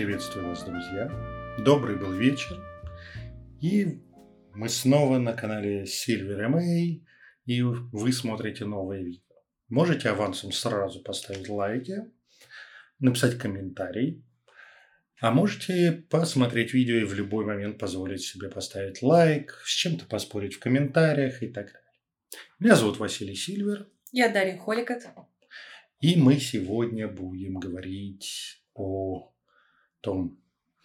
Приветствую вас, друзья. Добрый был вечер. И мы снова на канале Silver MA, и вы смотрите новое видео. Можете авансом сразу поставить лайки, написать комментарий, а можете посмотреть видео и в любой момент позволить себе поставить лайк, с чем-то поспорить в комментариях и так далее. Меня зовут Василий Сильвер. Я Дарья Холикот. И мы сегодня будем говорить о том,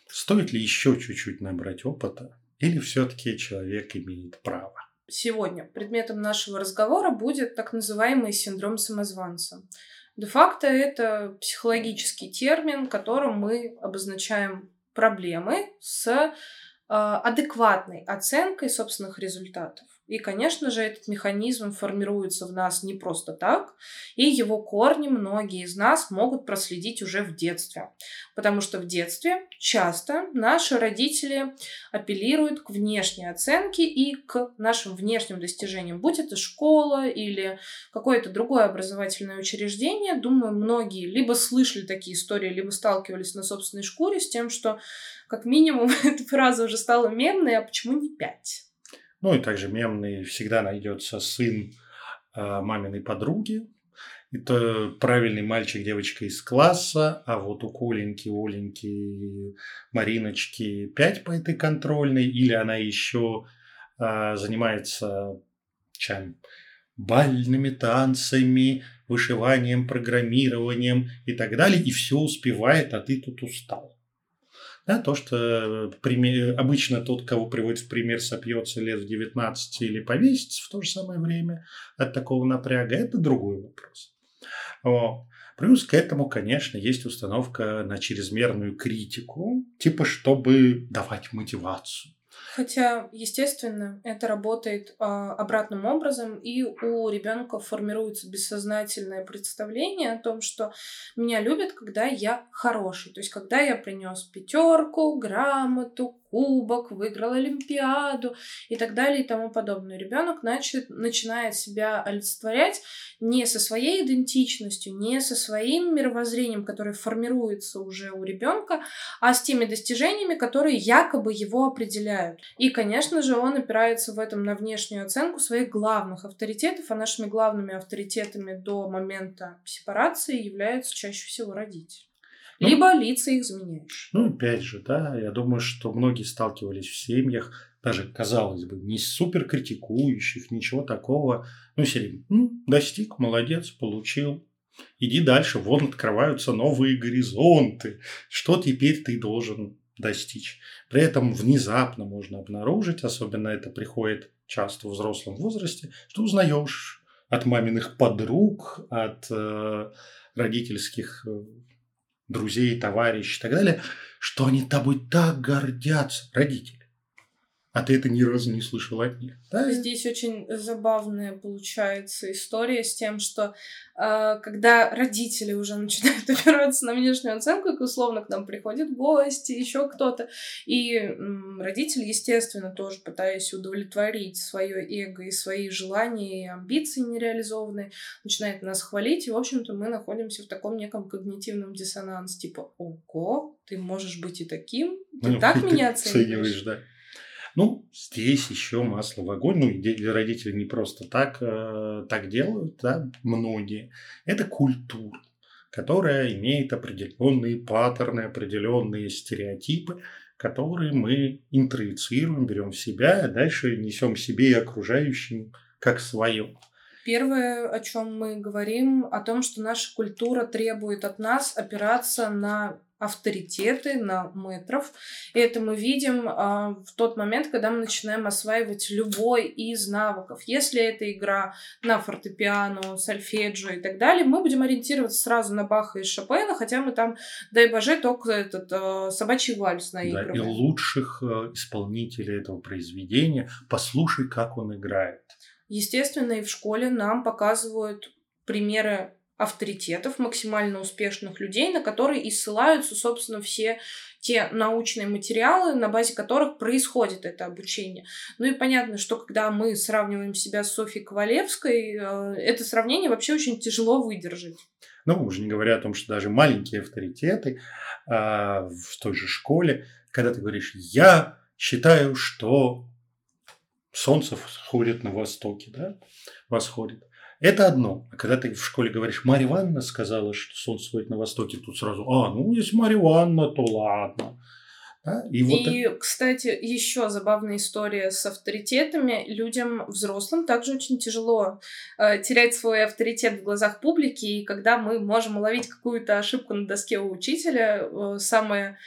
стоит ли еще чуть-чуть набрать опыта, или все-таки человек имеет право. Сегодня предметом нашего разговора будет так называемый синдром самозванца. Де-факто это психологический термин, которым мы обозначаем проблемы с э, адекватной оценкой собственных результатов. И, конечно же, этот механизм формируется в нас не просто так, и его корни многие из нас могут проследить уже в детстве. Потому что в детстве часто наши родители апеллируют к внешней оценке и к нашим внешним достижениям, будь это школа или какое-то другое образовательное учреждение. Думаю, многие либо слышали такие истории, либо сталкивались на собственной шкуре с тем, что как минимум эта фраза уже стала мемной, а почему не пять? Ну и также мемный всегда найдется сын э, маминой подруги. Это правильный мальчик, девочка из класса, а вот у Коленьки, Оленьки, Мариночки 5 по этой контрольной, или она еще э, занимается чем? бальными танцами, вышиванием, программированием и так далее, и все успевает, а ты тут устал. Да, то, что пример, обычно тот, кого приводит в пример, сопьется лет в 19 или повесится в то же самое время от такого напряга, это другой вопрос. Вот. Плюс к этому, конечно, есть установка на чрезмерную критику, типа чтобы давать мотивацию. Хотя, естественно, это работает а, обратным образом, и у ребенка формируется бессознательное представление о том, что меня любят, когда я хороший. То есть, когда я принес пятерку, грамоту, кубок, выиграл Олимпиаду и так далее и тому подобное. Ребенок начинает, начинает себя олицетворять не со своей идентичностью, не со своим мировоззрением, которое формируется уже у ребенка, а с теми достижениями, которые якобы его определяют. И, конечно же, он опирается в этом на внешнюю оценку своих главных авторитетов, а нашими главными авторитетами до момента сепарации являются чаще всего родители. Ну, Либо лица их заменяешь. Ну, опять же, да, я думаю, что многие сталкивались в семьях, даже, казалось бы, не супер критикующих, ничего такого. Ну, серии, ну, достиг, молодец, получил. Иди дальше, вон открываются новые горизонты. Что теперь ты должен достичь? При этом внезапно можно обнаружить, особенно это приходит часто в взрослом возрасте, что узнаешь от маминых подруг, от э, родительских э, друзей, товарищей и так далее, что они тобой так гордятся, родители. А ты это ни разу не слышал от них. Да? Здесь очень забавная получается история с тем, что э, когда родители уже начинают опираться на внешнюю оценку, и условно к нам приходят гости, еще кто-то, и э, родители, естественно, тоже пытаясь удовлетворить свое эго и свои желания и амбиции нереализованные, начинают нас хвалить, и, в общем-то, мы находимся в таком неком когнитивном диссонансе, типа, ого, ты можешь быть и таким, ты ну, так меня оцениваешь. да. Ну, здесь еще масло в огонь. Ну, родители не просто так, э, так делают, да, многие. Это культура, которая имеет определенные паттерны, определенные стереотипы, которые мы интроицируем, берем в себя, а дальше несем себе и окружающим как свое. Первое, о чем мы говорим, о том, что наша культура требует от нас опираться на авторитеты, на метров. И это мы видим а, в тот момент, когда мы начинаем осваивать любой из навыков. Если это игра на фортепиано, сольфеджио и так далее, мы будем ориентироваться сразу на Баха и Шопена, хотя мы там, дай боже, только этот а, собачий вальс наигрываем. Да, и лучших а, исполнителей этого произведения послушай, как он играет. Естественно, и в школе нам показывают примеры авторитетов, максимально успешных людей, на которые и ссылаются, собственно, все те научные материалы, на базе которых происходит это обучение. Ну и понятно, что когда мы сравниваем себя с Софьей Ковалевской, э, это сравнение вообще очень тяжело выдержать. Ну, уже не говоря о том, что даже маленькие авторитеты а, в той же школе, когда ты говоришь, я считаю, что солнце сходит на востоке, да, восходит. Это одно. А когда ты в школе говоришь, Марья Ивановна сказала, что солнце сходит на востоке, тут сразу, а, ну, если Марья Ивановна, то ладно. Да? И, вот и это... кстати, еще забавная история с авторитетами. Людям взрослым также очень тяжело э, терять свой авторитет в глазах публики. И когда мы можем уловить какую-то ошибку на доске у учителя, э, самое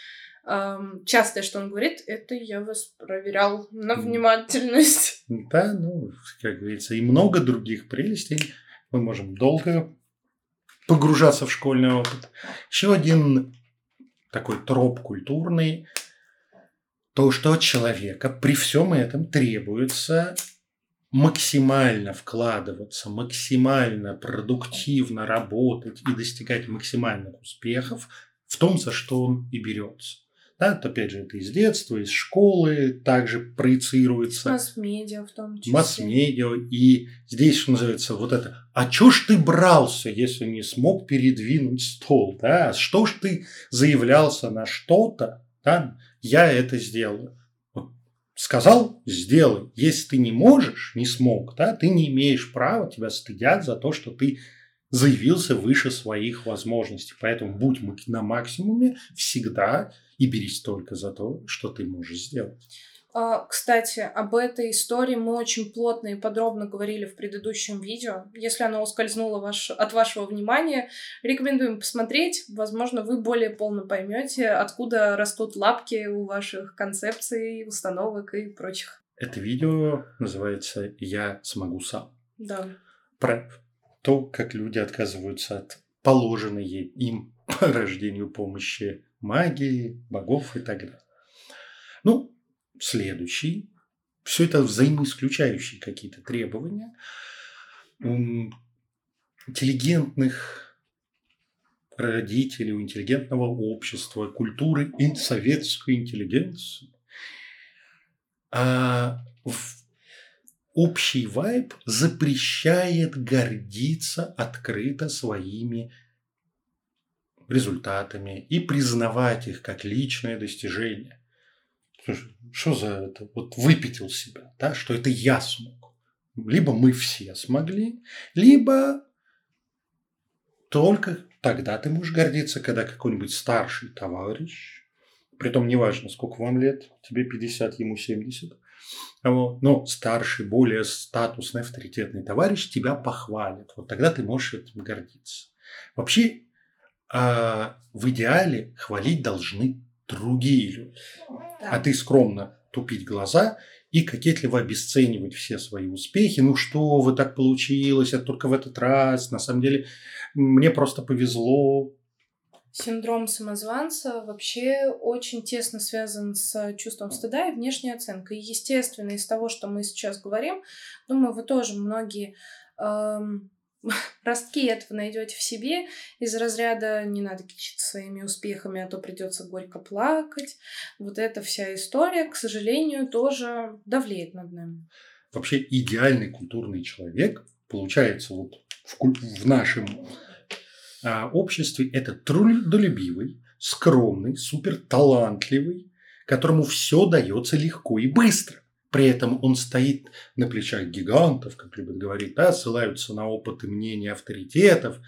частое, что он говорит, это я вас проверял на внимательность. Да, ну, как говорится, и много других прелестей. Мы можем долго погружаться в школьный опыт. Еще один такой троп культурный, то, что от человека при всем этом требуется максимально вкладываться, максимально продуктивно работать и достигать максимальных успехов в том, за что он и берется. Да, это, опять же, это из детства, из школы также проецируется. Масс-медиа в том числе. Масс-медиа. И здесь, что называется, вот это «А чё ж ты брался, если не смог передвинуть стол?» да? Что ж ты заявлялся на что-то? Да? Я это сделаю. Сказал – сделай. Если ты не можешь, не смог, да, ты не имеешь права, тебя стыдят за то, что ты заявился выше своих возможностей. Поэтому будь на максимуме всегда и берись только за то, что ты можешь сделать. А, кстати, об этой истории мы очень плотно и подробно говорили в предыдущем видео. Если оно ускользнуло ваш, от вашего внимания, рекомендуем посмотреть. Возможно, вы более полно поймете, откуда растут лапки у ваших концепций, установок и прочих. Это видео называется «Я смогу сам». Да. Про то, как люди отказываются от положенной им по рождению помощи магии, богов и так далее. Ну, следующий. Все это взаимоисключающие какие-то требования. Интеллигентных родителей, у интеллигентного общества, культуры и советской интеллигенции. А общий вайб запрещает гордиться открыто своими результатами и признавать их как личное достижение. Что за это? Вот выпятил себя, да, что это я смог. Либо мы все смогли, либо только тогда ты можешь гордиться, когда какой-нибудь старший товарищ, притом неважно, сколько вам лет, тебе 50, ему 70, но старший, более статусный, авторитетный товарищ тебя похвалит. Вот тогда ты можешь этим гордиться. Вообще, а, в идеале хвалить должны другие люди. Да. А ты скромно тупить глаза и кокетливо обесценивать все свои успехи. Ну что вы, так получилось, это только в этот раз. На самом деле, мне просто повезло. Синдром самозванца вообще очень тесно связан с чувством стыда и внешней оценкой. И, естественно, из того, что мы сейчас говорим, думаю, вы тоже многие эм, ростки этого найдете в себе из разряда не надо кичиться своими успехами, а то придется горько плакать. Вот эта вся история, к сожалению, тоже давлеет над нами. Вообще идеальный культурный человек получается вот в, в нашем а, обществе это трудолюбивый, скромный, супер талантливый, которому все дается легко и быстро. При этом он стоит на плечах гигантов, как любят говорить, да, ссылаются на опыт и мнения авторитетов,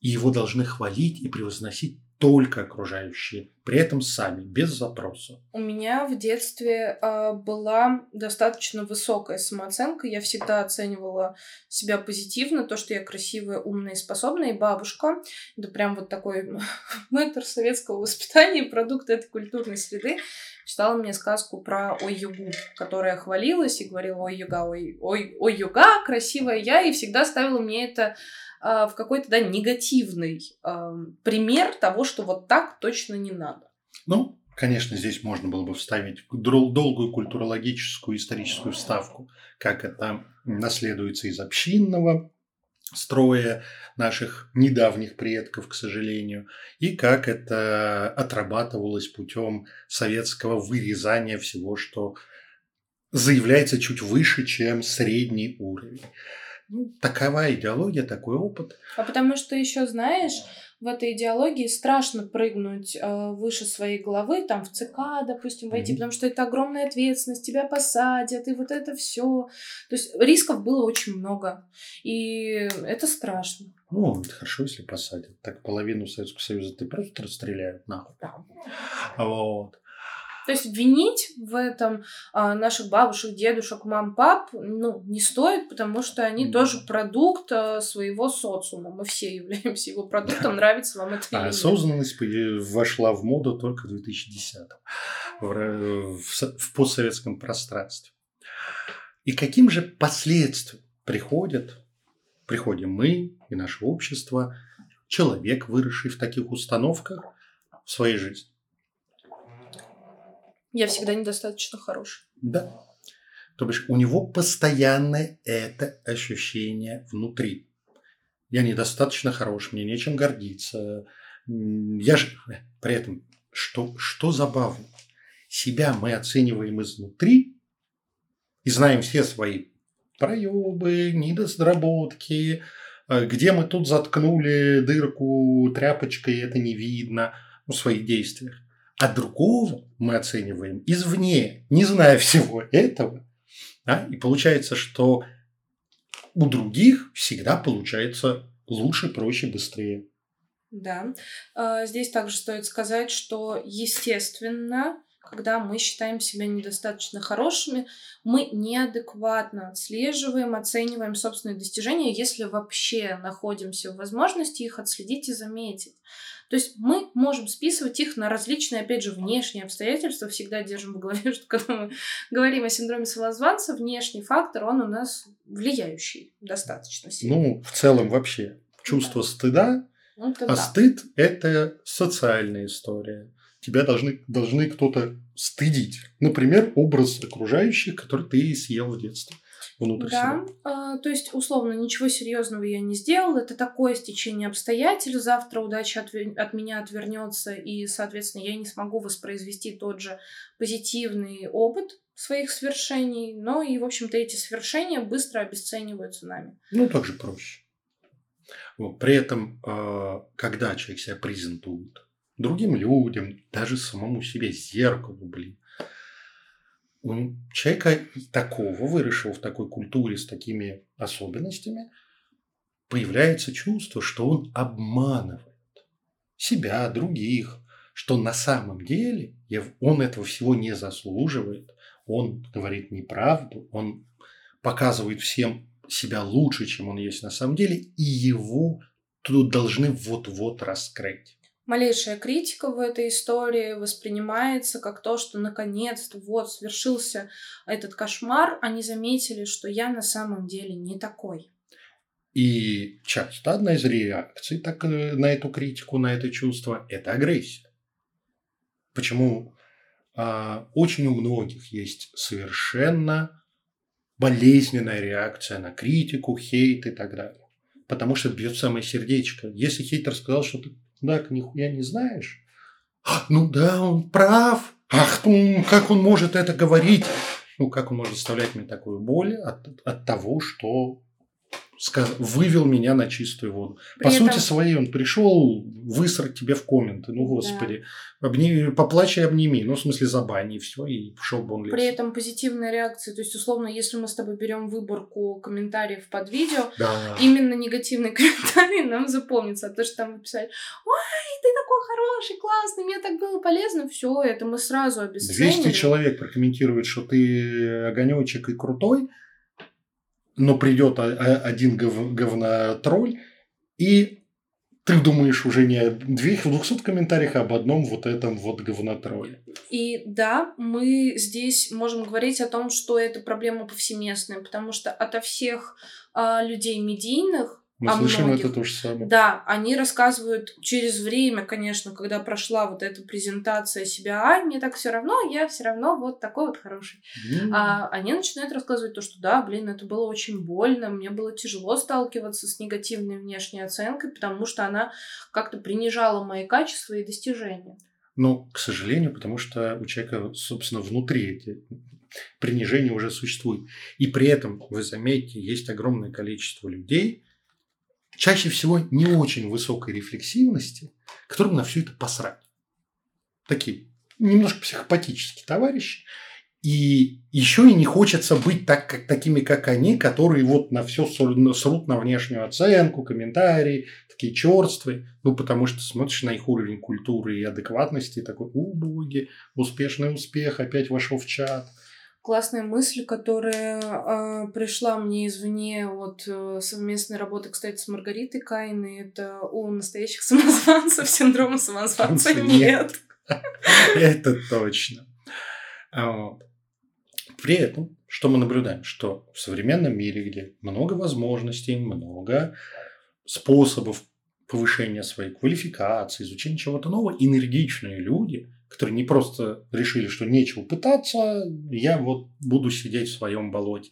и его должны хвалить и превозносить только окружающие, при этом сами, без запроса. У меня в детстве э, была достаточно высокая самооценка. Я всегда оценивала себя позитивно, то, что я красивая, умная и способная. И бабушка, это прям вот такой мэтр советского воспитания, продукт этой культурной среды, читала мне сказку про Ой-Югу, которая хвалилась и говорила Ой-Юга, ой, ой, Ой-Юга, красивая я, и всегда ставила мне это а, в какой-то да, негативный пример того, что вот так точно не надо. Ну, конечно, здесь можно было бы вставить долгую культурологическую историческую вставку, как это наследуется из общинного строя наших недавних предков, к сожалению, и как это отрабатывалось путем советского вырезания всего, что заявляется чуть выше, чем средний уровень. Ну, такова идеология, такой опыт. А потому что еще знаешь, в этой идеологии страшно прыгнуть э, выше своей головы, там в ЦК, допустим, войти, mm-hmm. потому что это огромная ответственность, тебя посадят, и вот это все. То есть рисков было очень много. И это страшно. Ну, это хорошо, если посадят. Так половину Советского Союза ты просто расстреляют нахуй. Да. Вот. То есть винить в этом а, наших бабушек, дедушек, мам, пап, ну, не стоит, потому что они mm. тоже продукт а, своего социума. Мы все являемся его продуктом, нравится вам это или нет. Осознанность вошла в моду только в 2010-м в, в, в постсоветском пространстве. И каким же последствиям приходят, приходим мы и наше общество, человек, выросший в таких установках в своей жизни? Я всегда недостаточно хорош. Да. То бишь у него постоянное это ощущение внутри. Я недостаточно хорош, мне нечем гордиться. Я же при этом, что, что забавно, себя мы оцениваем изнутри и знаем все свои проебы, недоработки, э, где мы тут заткнули дырку тряпочкой, это не видно, ну, в своих действиях а другого мы оцениваем извне, не зная всего этого. Да? И получается, что у других всегда получается лучше, проще, быстрее. Да. А, здесь также стоит сказать, что, естественно, когда мы считаем себя недостаточно хорошими, мы неадекватно отслеживаем, оцениваем собственные достижения, если вообще находимся в возможности их отследить и заметить. То есть мы можем списывать их на различные, опять же, внешние обстоятельства. Всегда держим в голове, что когда мы говорим о синдроме самозванца, внешний фактор, он у нас влияющий достаточно сильно. Ну, в целом вообще чувство да. стыда, это а да. стыд – это социальная история. Тебя должны, должны кто-то стыдить. Например, образ окружающих, который ты съел в детстве внутрь да, себя. А, то есть, условно, ничего серьезного я не сделал. Это такое стечение обстоятельств. Завтра удача от, от меня отвернется, и, соответственно, я не смогу воспроизвести тот же позитивный опыт своих свершений. Но и, в общем-то, эти свершения быстро обесцениваются нами. Ну, так же проще. Вот. При этом, а, когда человек себя презентует другим людям, даже самому себе, зеркалу, блин, у человека такого, выросшего в такой культуре с такими особенностями, появляется чувство, что он обманывает себя, других, что на самом деле он этого всего не заслуживает, он говорит неправду, он показывает всем себя лучше, чем он есть на самом деле, и его тут должны вот-вот раскрыть малейшая критика в этой истории воспринимается как то, что наконец-то вот свершился этот кошмар, они заметили, что я на самом деле не такой. И часто одна из реакций так, э, на эту критику, на это чувство – это агрессия. Почему а, очень у многих есть совершенно болезненная реакция на критику, хейт и так далее. Потому что бьет самое сердечко. Если хейтер сказал, что ты так нихуя не знаешь? Ну да, он прав. Ах, ну, как он может это говорить? Ну, как он может заставлять мне такую боль от, от того, что вывел меня на чистую воду. При По этом... сути своей он пришел высрать тебе в комменты. Ну, господи. Да. Обними, поплачь и обними. Ну, в смысле, забани, и все, и пошел бы он лес. При этом позитивная реакция. То есть, условно, если мы с тобой берем выборку комментариев под видео, да. именно негативный комментарий нам запомнится. А то, что там написали, ой, ты такой хороший, классный, мне так было полезно. Все, это мы сразу обесценили. 200 человек прокомментируют, что ты огонечек и крутой, но придет один гов, говнотролль, и ты думаешь уже не о 200 комментариях, а об одном вот этом вот говнотролле. И да, мы здесь можем говорить о том, что это проблема повсеместная, потому что ото всех а, людей медийных Мы о слышим многих. это то же самое. Да, они рассказывают через время, конечно, когда прошла вот эта презентация себя, а мне так все равно, я все равно вот такой вот хороший. М. А они начинают рассказывать то, что да, блин, это было очень больно, мне было тяжело сталкиваться с негативной внешней оценкой, потому что она как-то принижала мои качества и достижения. Но, к сожалению, потому что у человека, собственно, внутри эти принижения уже существуют. И при этом, вы заметите, есть огромное количество людей, чаще всего не очень высокой рефлексивности, которым на все это посрать. Такие немножко психопатические товарищи. И еще и не хочется быть так, как, такими, как они, которые вот на все срут на внешнюю оценку, комментарии, такие черствые. Ну, потому что смотришь на их уровень культуры и адекватности, и такой, у, боги, успешный успех, опять вошел в чат. Классная мысль, которая э, пришла мне извне от э, совместной работы, кстати, с Маргаритой Кайной. Это у настоящих самозванцев синдрома самозванца Нет. Это точно. А. При этом, что мы наблюдаем? Что в современном мире, где много возможностей, много способов повышения своей квалификации, изучения чего-то нового, энергичные люди, которые не просто решили, что нечего пытаться, я вот буду сидеть в своем болоте,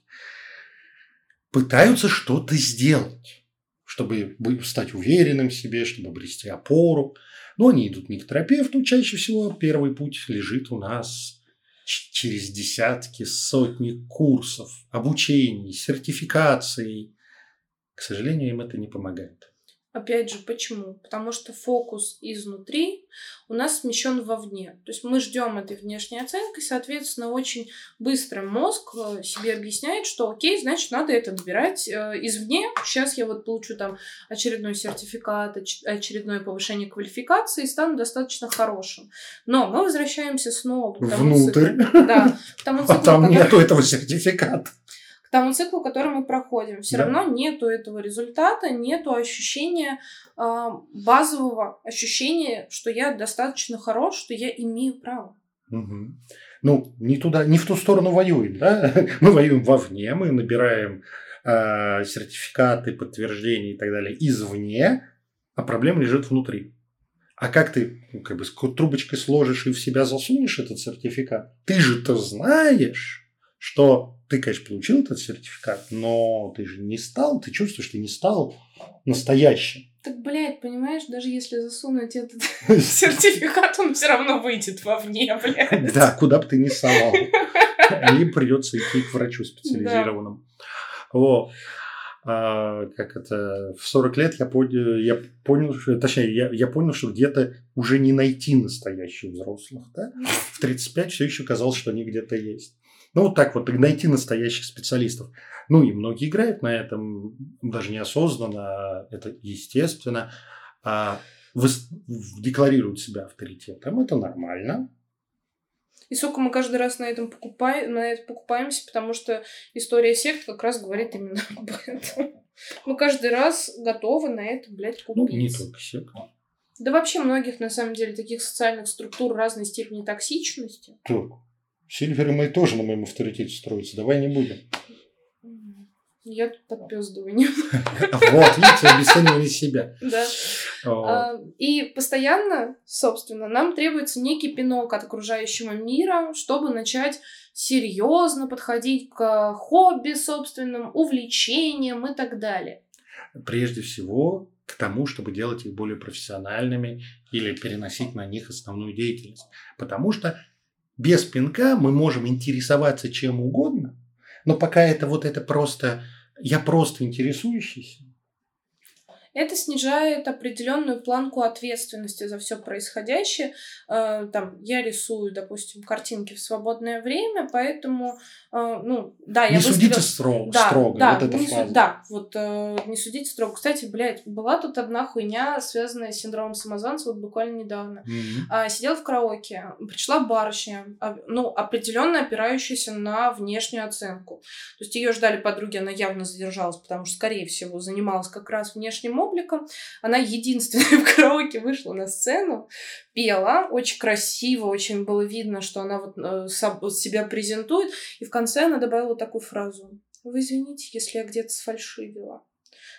пытаются что-то сделать, чтобы бы- стать уверенным в себе, чтобы обрести опору. Но они идут не к терапевту, чаще всего первый путь лежит у нас через десятки, сотни курсов, обучений, сертификаций. К сожалению, им это не помогает. Опять же, почему? Потому что фокус изнутри у нас смещен вовне. То есть мы ждем этой внешней оценки, соответственно, очень быстро мозг э, себе объясняет, что окей, значит, надо это набирать э, извне. Сейчас я вот получу там очередной сертификат, оч- очередное повышение квалификации и стану достаточно хорошим. Но мы возвращаемся снова к тому Внутрь. циклу. Да, к тому А циклу, там который- нету этого сертификата. К тому циклу, который мы проходим. Все Да. равно нету этого результата, нету ощущения а, базового ощущения, что я достаточно хорош, что я имею право. Мгм. Ну, не туда, не в ту сторону воюем, да? Мы воюем вовне, мы набираем э, сертификаты, подтверждения и так далее извне, а проблема лежит внутри. А как ты ну, как бы трубочкой сложишь и в себя засунешь этот сертификат? Ты же-то знаешь, что ты, конечно, получил этот сертификат, но ты же не стал, ты чувствуешь, что ты не стал настоящим. Так, блядь, понимаешь, даже если засунуть этот сертификат, он все равно выйдет вовне, блядь. Да, куда бы ты ни совал. Им придется идти к врачу специализированному. Вот. А, как это, в 40 лет я понял, я понял что, точнее, я, я понял, что где-то уже не найти настоящих взрослых. Да? В 35 все еще казалось, что они где-то есть. Ну, вот так вот, найти настоящих специалистов. Ну, и многие играют на этом, даже неосознанно, а это естественно. А декларируют себя авторитетом, это нормально. И сука, мы каждый раз на этом покупаем, на это покупаемся, потому что история сект как раз говорит именно об этом. Мы каждый раз готовы на это, блядь, Ну, купить. не только секта. Да вообще многих, на самом деле, таких социальных структур разной степени токсичности. Так, Сильверы мои тоже на моем авторитете строятся. Давай не будем. Я тут подпездываю. Вот, видите, обесценивали себя. Да. О, А, И постоянно, собственно, нам требуется некий пинок от окружающего мира, чтобы начать серьезно подходить к хобби собственным, увлечениям и так далее. Прежде всего к тому, чтобы делать их более профессиональными или переносить на них основную деятельность. Потому что без пинка мы можем интересоваться чем угодно, но пока это вот это просто я просто интересующийся, Это снижает определенную планку ответственности за все происходящее. Э, Там я рисую, допустим, картинки в свободное время, поэтому, э, ну, да, я не выставила- судите стро- Да, строго. да, вот эта не су- фраза. да, вот э, не судите строго. Кстати, блядь, была тут одна хуйня, связанная с синдромом самозванца, вот буквально недавно. А, сидела в караоке, пришла барышня, а, ну, определенно опирающаяся на внешнюю оценку. То есть ее ждали подруги, она явно задержалась, потому что, скорее всего, занималась как раз внешним обликом. Она единственная в караоке вышла на сцену, пела, очень красиво, очень было видно, что она вот э, себя презентует. И в конце она добавила такую фразу. Вы извините, если я где-то сфальшивила.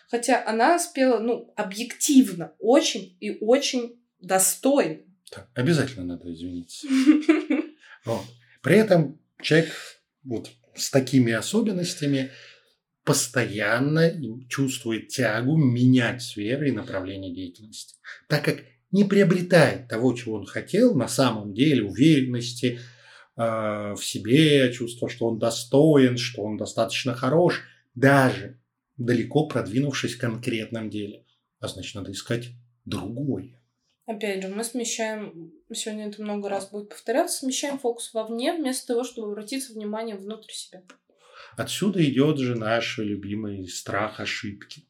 Хотя она спела, ну, объективно, очень и очень достойно. Так, обязательно надо извиниться. При этом человек вот с такими особенностями постоянно чувствует тягу менять сферы и направление деятельности, так как не приобретает того, чего он хотел, на самом деле уверенности э, в себе, чувство, что он достоин, что он достаточно хорош, даже далеко продвинувшись в конкретном деле. А значит, надо искать другое. Опять же, мы смещаем, сегодня это много раз будет повторяться, смещаем фокус вовне, вместо того, чтобы обратиться внимание внутрь себя. Отсюда идет же наш любимый страх ошибки.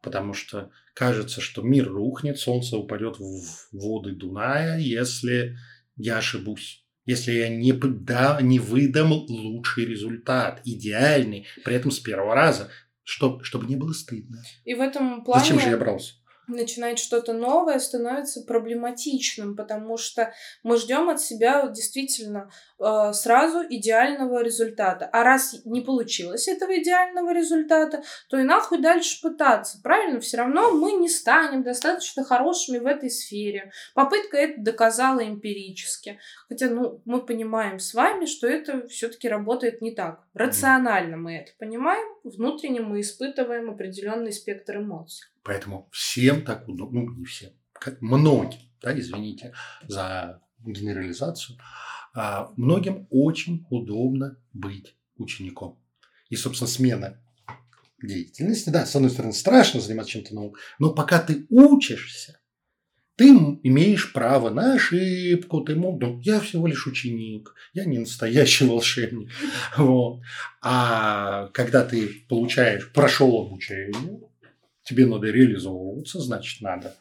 Потому что кажется, что мир рухнет, солнце упадет в воды Дуная, если я ошибусь. Если я не, да, не выдам лучший результат, идеальный, при этом с первого раза, чтобы, чтобы не было стыдно. И в этом плане... Зачем же я брался? Начинать что-то новое становится проблематичным, потому что мы ждем от себя действительно э, сразу идеального результата. А раз не получилось этого идеального результата, то и нахуй дальше пытаться. Правильно? Все равно мы не станем достаточно хорошими в этой сфере. Попытка это доказала эмпирически. Хотя, ну, мы понимаем с вами, что это все-таки работает не так. Рационально мы это понимаем, внутренне мы испытываем определенный спектр эмоций. Поэтому всем так удобно, ну не всем, как многим, да, извините за генерализацию, а, многим очень удобно быть учеником. И, собственно, смена деятельности, да, с одной стороны, страшно заниматься чем-то новым, но пока ты учишься, ты имеешь право на ошибку, ты мог, ну, я всего лишь ученик, я не настоящий волшебник. Вот. А когда ты получаешь, прошел обучение, тебе надо реализовываться, значит, надо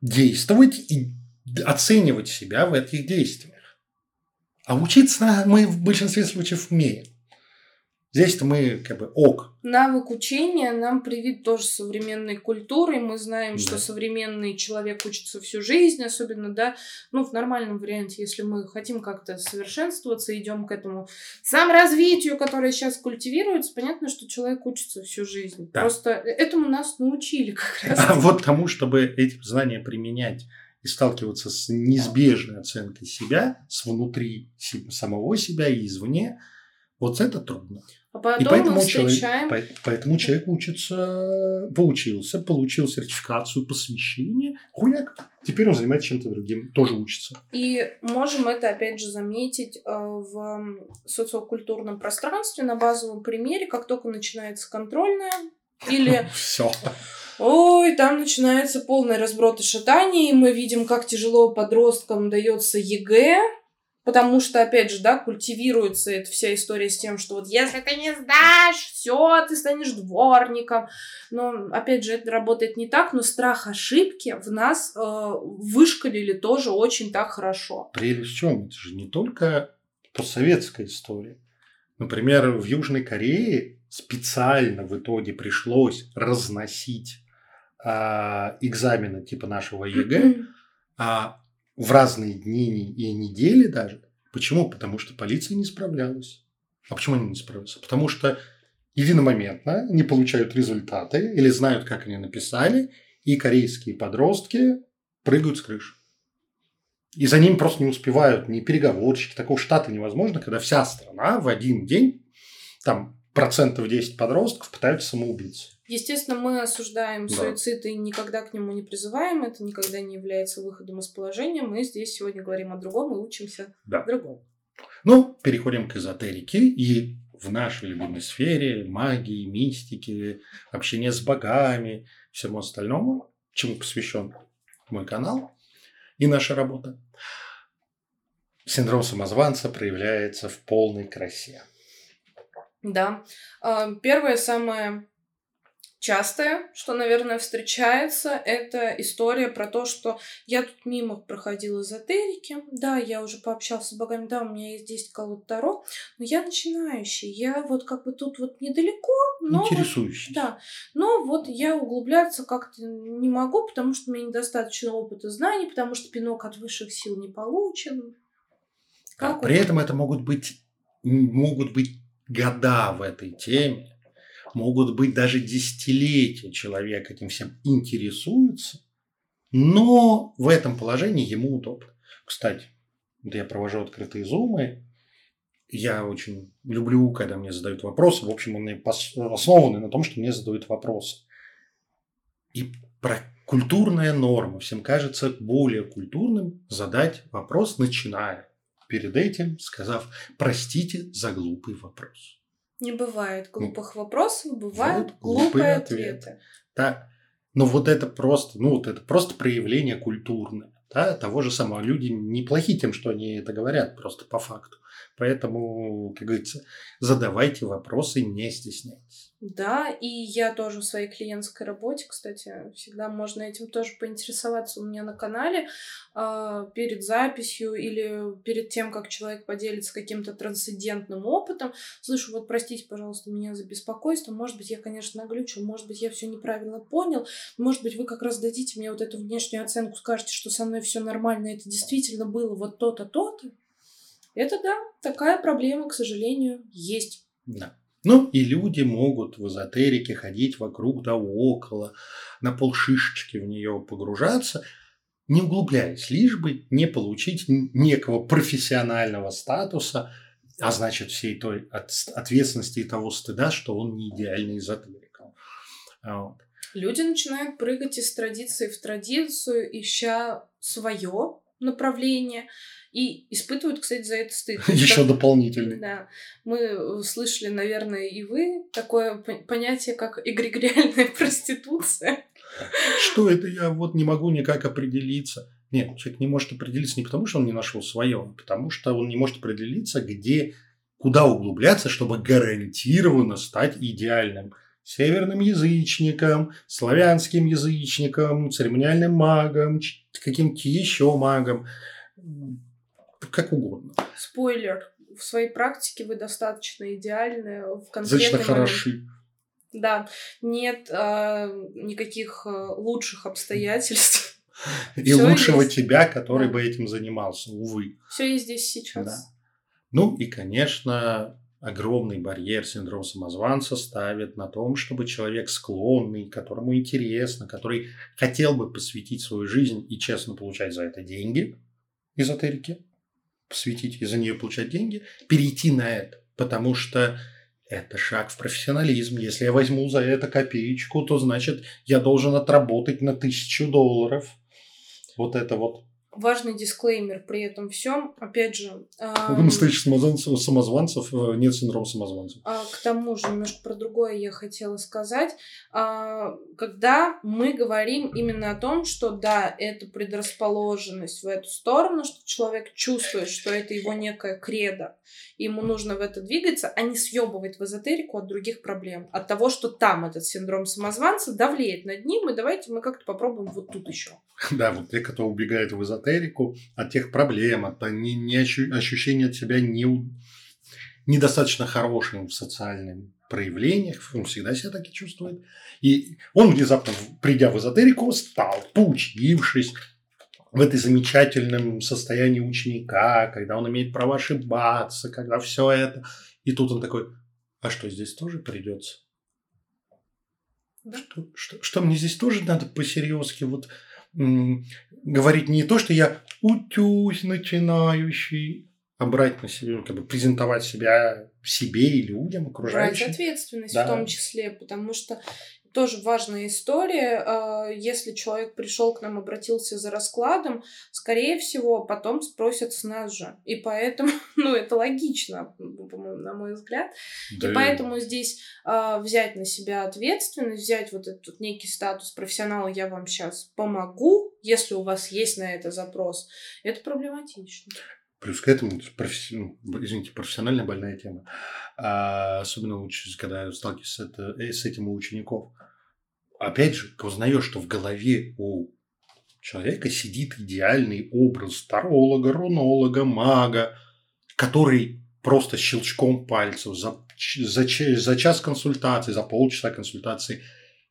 действовать и оценивать себя в этих действиях. А учиться мы в большинстве случаев умеем. Здесь-то мы как бы ок. Навык учения нам привит тоже современной культурой. Мы знаем, да. что современный человек учится всю жизнь, особенно, да, ну, в нормальном варианте, если мы хотим как-то совершенствоваться, идем к этому саморазвитию, которое сейчас культивируется, понятно, что человек учится всю жизнь. Да. Просто этому нас научили как раз. А вот тому, чтобы эти знания применять и сталкиваться с неизбежной оценкой себя, с внутри самого себя и извне, вот это трудно. А потом и поэтому мы встречаем... человек, поэтому человек учится, поучился, получил сертификацию посвящения, хуяк, теперь он занимается чем-то другим, тоже учится. И можем это, опять же, заметить э, в социокультурном пространстве на базовом примере, как только начинается контрольная или... Все. Ой, там начинается полный разброд и шатание, и мы видим, как тяжело подросткам дается ЕГЭ, Потому что, опять же, да, культивируется эта вся история с тем, что вот если ты не сдашь, все, ты станешь дворником. Но, опять же, это работает не так, но страх ошибки в нас э, вышколили тоже очень так хорошо. Прелесть в чем? Это же не только постсоветская история. Например, в Южной Корее специально в итоге пришлось разносить э, экзамены типа нашего ЕГЭ, а в разные дни и недели даже. Почему? Потому что полиция не справлялась. А почему они не справляются? Потому что единомоментно не получают результаты или знают, как они написали, и корейские подростки прыгают с крыши. И за ним просто не успевают ни переговорщики. Такого штата невозможно, когда вся страна в один день, там процентов 10 подростков пытаются самоубиться. Естественно, мы осуждаем да. суицид и никогда к нему не призываем. Это никогда не является выходом из положения. Мы здесь сегодня говорим о другом и учимся да. другому. Ну, переходим к эзотерике и в нашей любимой сфере магии, мистики, общения с богами, всему остальному, чему посвящен мой канал и наша работа. Синдром самозванца проявляется в полной красе. Да. А, первое самое частое, что, наверное, встречается, это история про то, что я тут мимо проходил эзотерики, да, я уже пообщался с богами, да, у меня есть 10 колод Таро, но я начинающий, я вот как бы тут вот недалеко, но... Интересующий. Вот, да, но вот я углубляться как-то не могу, потому что у меня недостаточно опыта знаний, потому что пинок от высших сил не получен. Как а, при этом это могут быть, могут быть года в этой теме, могут быть даже десятилетия человек этим всем интересуется, но в этом положении ему удобно. Кстати, я провожу открытые зумы, я очень люблю, когда мне задают вопросы. В общем, они основаны на том, что мне задают вопросы. И про культурная норма. Всем кажется более культурным задать вопрос, начиная перед этим, сказав «простите за глупый вопрос». Не бывает глупых ну, вопросов, бывают глупые, глупые ответы. ответы. Да. Но вот это просто, ну вот это просто проявление культурное. Да, того же самого. Люди неплохи тем, что они это говорят, просто по факту. Поэтому, как говорится, задавайте вопросы, не стесняйтесь. Да, и я тоже в своей клиентской работе, кстати, всегда можно этим тоже поинтересоваться у меня на канале э, перед записью или перед тем, как человек поделится каким-то трансцендентным опытом. Слышу, вот простите, пожалуйста, меня за беспокойство. Может быть, я, конечно, наглючу, может быть, я все неправильно понял. Может быть, вы как раз дадите мне вот эту внешнюю оценку, скажете, что со мной все нормально, это действительно было вот то-то, то-то. Это да, такая проблема, к сожалению, есть. Да. Ну, и люди могут в эзотерике ходить вокруг да около, на полшишечки в нее погружаться, не углубляясь, лишь бы не получить некого профессионального статуса, а значит всей той ответственности и того стыда, что он не идеальный эзотерик. Вот. Люди начинают прыгать из традиции в традицию, ища свое направление – и испытывают, кстати, за это стыд. Еще дополнительный. Да. Мы слышали, наверное, и вы такое понятие, как эгрегориальная проституция. Что это я вот не могу никак определиться? Нет, человек не может определиться не потому, что он не нашел свое, а потому что он не может определиться, где, куда углубляться, чтобы гарантированно стать идеальным северным язычником, славянским язычником, церемониальным магом, каким-то еще магом как угодно. Спойлер. В своей практике вы достаточно идеальны в конкретный Достаточно хороши. Да, нет э, никаких э, лучших обстоятельств. И Всё лучшего есть. тебя, который бы этим занимался, увы. Все есть здесь сейчас. Да. Ну и, конечно, огромный барьер синдром самозванца ставит на том, чтобы человек склонный, которому интересно, который хотел бы посвятить свою жизнь и честно получать за это деньги, эзотерики, посвятить и за нее получать деньги, перейти на это. Потому что это шаг в профессионализм. Если я возьму за это копеечку, то значит я должен отработать на тысячу долларов. Вот это вот важный дисклеймер при этом всем. Опять же... Эм, в настоящих самозванцев, самозванцев э, нет синдрома самозванцев. А, к тому же, немножко про другое я хотела сказать. А, когда мы говорим именно о том, что да, это предрасположенность в эту сторону, что человек чувствует, что это его некая кредо, ему нужно в это двигаться, а не съебывать в эзотерику от других проблем. От того, что там этот синдром самозванца давлеет над ним, и давайте мы как-то попробуем вот тут еще. Да, вот те, кто убегает в эзотерику, от тех проблем, от не, не ощу, ощущения от себя не, недостаточно хорошим в социальном проявлениях, он всегда себя так и чувствует. И он внезапно, придя в эзотерику, стал, поучившись, в этой замечательном состоянии ученика, когда он имеет право ошибаться, когда все это. И тут он такой, а что здесь тоже придется? Да. Что, что, что мне здесь тоже надо посерьезки вот говорить не то, что я утюсь начинающий, а брать на себя, как бы презентовать себя себе и людям, окружающим. Брать ответственность да. в том числе, потому что тоже важная история. А, если человек пришел к нам, обратился за раскладом, скорее всего, потом спросят с нас же. И поэтому, ну, это логично, на мой взгляд. Да. И поэтому здесь э, взять на себя ответственность, взять вот этот некий статус профессионала, я вам сейчас помогу, если у вас есть на это запрос, это проблематично. Плюс к этому, професси... Ну, извините, профессиональная больная тема. А, особенно когда сталкиваюсь с, это, э, с этим у учеников. Опять же, узнаешь, что в голове у человека сидит идеальный образ таролога, рунолога, мага, который просто щелчком пальцев за, за, за час консультации, за полчаса консультации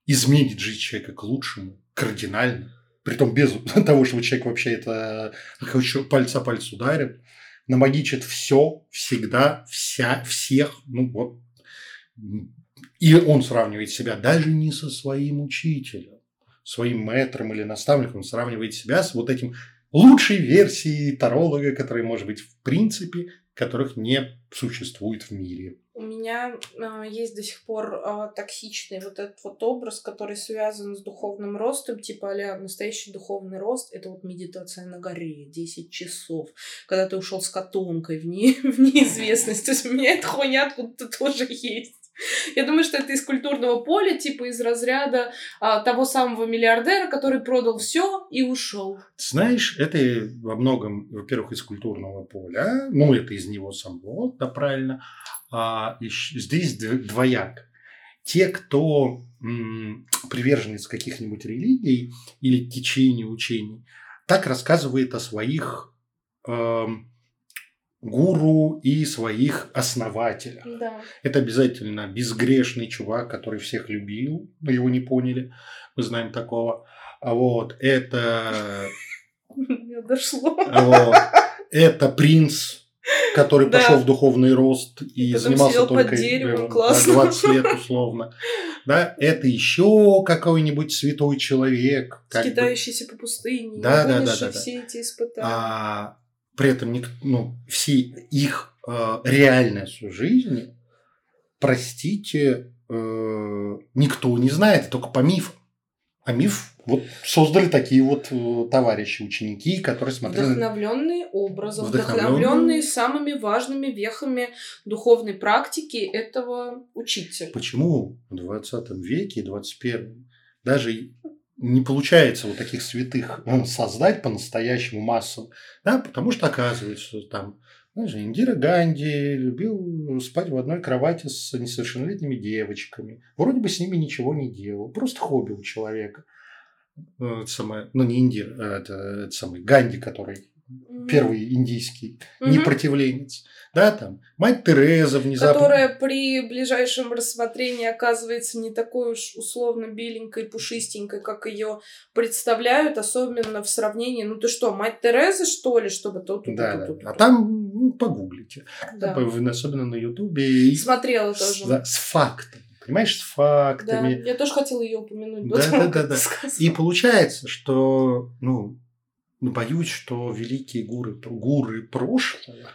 изменит жизнь человека к лучшему кардинально Притом без того, чтобы человек вообще это пальца пальц ударит. намагичит все, всегда, вся, всех, ну вот. И он сравнивает себя даже не со своим учителем, своим мэтром или наставником, он сравнивает себя с вот этим лучшей версией таролога, который может быть в принципе, которых не существует в мире. У меня э, есть до сих пор э, токсичный вот этот вот образ, который связан с духовным ростом, типа а настоящий духовный рост это вот медитация на горе, 10 часов, когда ты ушел с котомкой в, не, в неизвестность. То есть у меня эта хуйня откуда-то тоже есть. Я думаю, что это из культурного поля, типа из разряда а, того самого миллиардера, который продал все и ушел. Знаешь, это во многом, во-первых, из культурного поля, ну, это из него самого, да, правильно. А, здесь двояк. Те, кто м, приверженец каких-нибудь религий или течений учений, так рассказывает о своих э, гуру и своих основателях. Да. Это обязательно безгрешный чувак, который всех любил, но его не поняли. Мы знаем такого. А вот это... Не дошло. Вот. Это принц, который да. пошел в духовный рост и Потом занимался только под деревом, классно. 20 лет условно. Да, это еще какой-нибудь святой человек. Скитающийся бы. по пустыне, да, да, да, да, все эти испытания. А, при этом ну, все их э, реальная жизнь, простите, э, никто не знает, только по мифу. А миф вот создали такие вот э, товарищи, ученики, которые смотрели... Вдохновленные образом, вдохновленные самыми важными вехами духовной практики этого учителя. Почему в 20 веке и 21 даже не получается вот таких святых создать по-настоящему массово, да, потому что оказывается, там, знаешь, Индира Ганди любил спать в одной кровати с несовершеннолетними девочками. Вроде бы с ними ничего не делал, просто хобби у человека. Ну, это самое, ну, не Индир, а это, это самый Ганди, который первый индийский mm-hmm. непротивленец. Да, там мать Тереза внезапно. Которая при ближайшем рассмотрении оказывается не такой уж условно беленькой, пушистенькой, как ее представляют, особенно в сравнении. Ну ты что, мать Тереза, что ли, чтобы тут. Да, да. А там ну, погуглите. Да. Особенно на Ютубе. Смотрела тоже. Да, с фактами понимаешь, с фактами. Да, я тоже хотела ее упомянуть. Да, да, да, да. И получается, что, ну, но боюсь, что великие гуры, гуры прошлого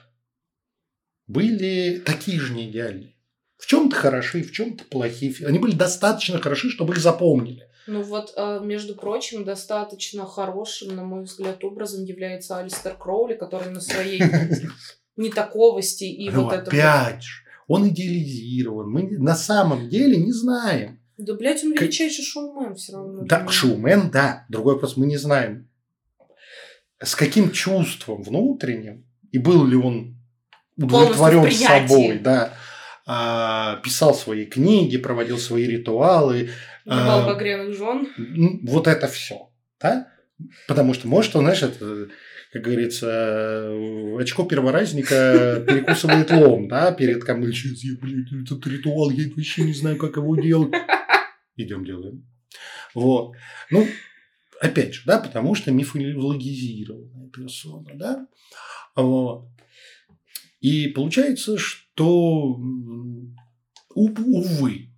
были такие же не идеальные. В чем-то хороши, в чем-то плохие. Они были достаточно хороши, чтобы их запомнили. Ну вот, а, между прочим, достаточно хорошим, на мой взгляд, образом является Алистер Кроули, который на своей нетаковости и вот это... Опять же, он идеализирован. Мы на самом деле не знаем. Да, блядь, он величайший шоумен все равно. Да, шоумен, да. Другой вопрос, мы не знаем, с каким чувством внутренним, и был ли он удовлетворен собой, да, а, писал свои книги, проводил свои ритуалы. А, багряных жен. Вот это все, да? Потому что, может, он, знаешь, это, как говорится, очко перворазника перекусывает лом, да, перед я, блядь, этот ритуал, я вообще не знаю, как его делать. Идем делаем. Вот. Ну, Опять же, да, потому что мифологизированная персона, да. Вот. И получается, что, увы,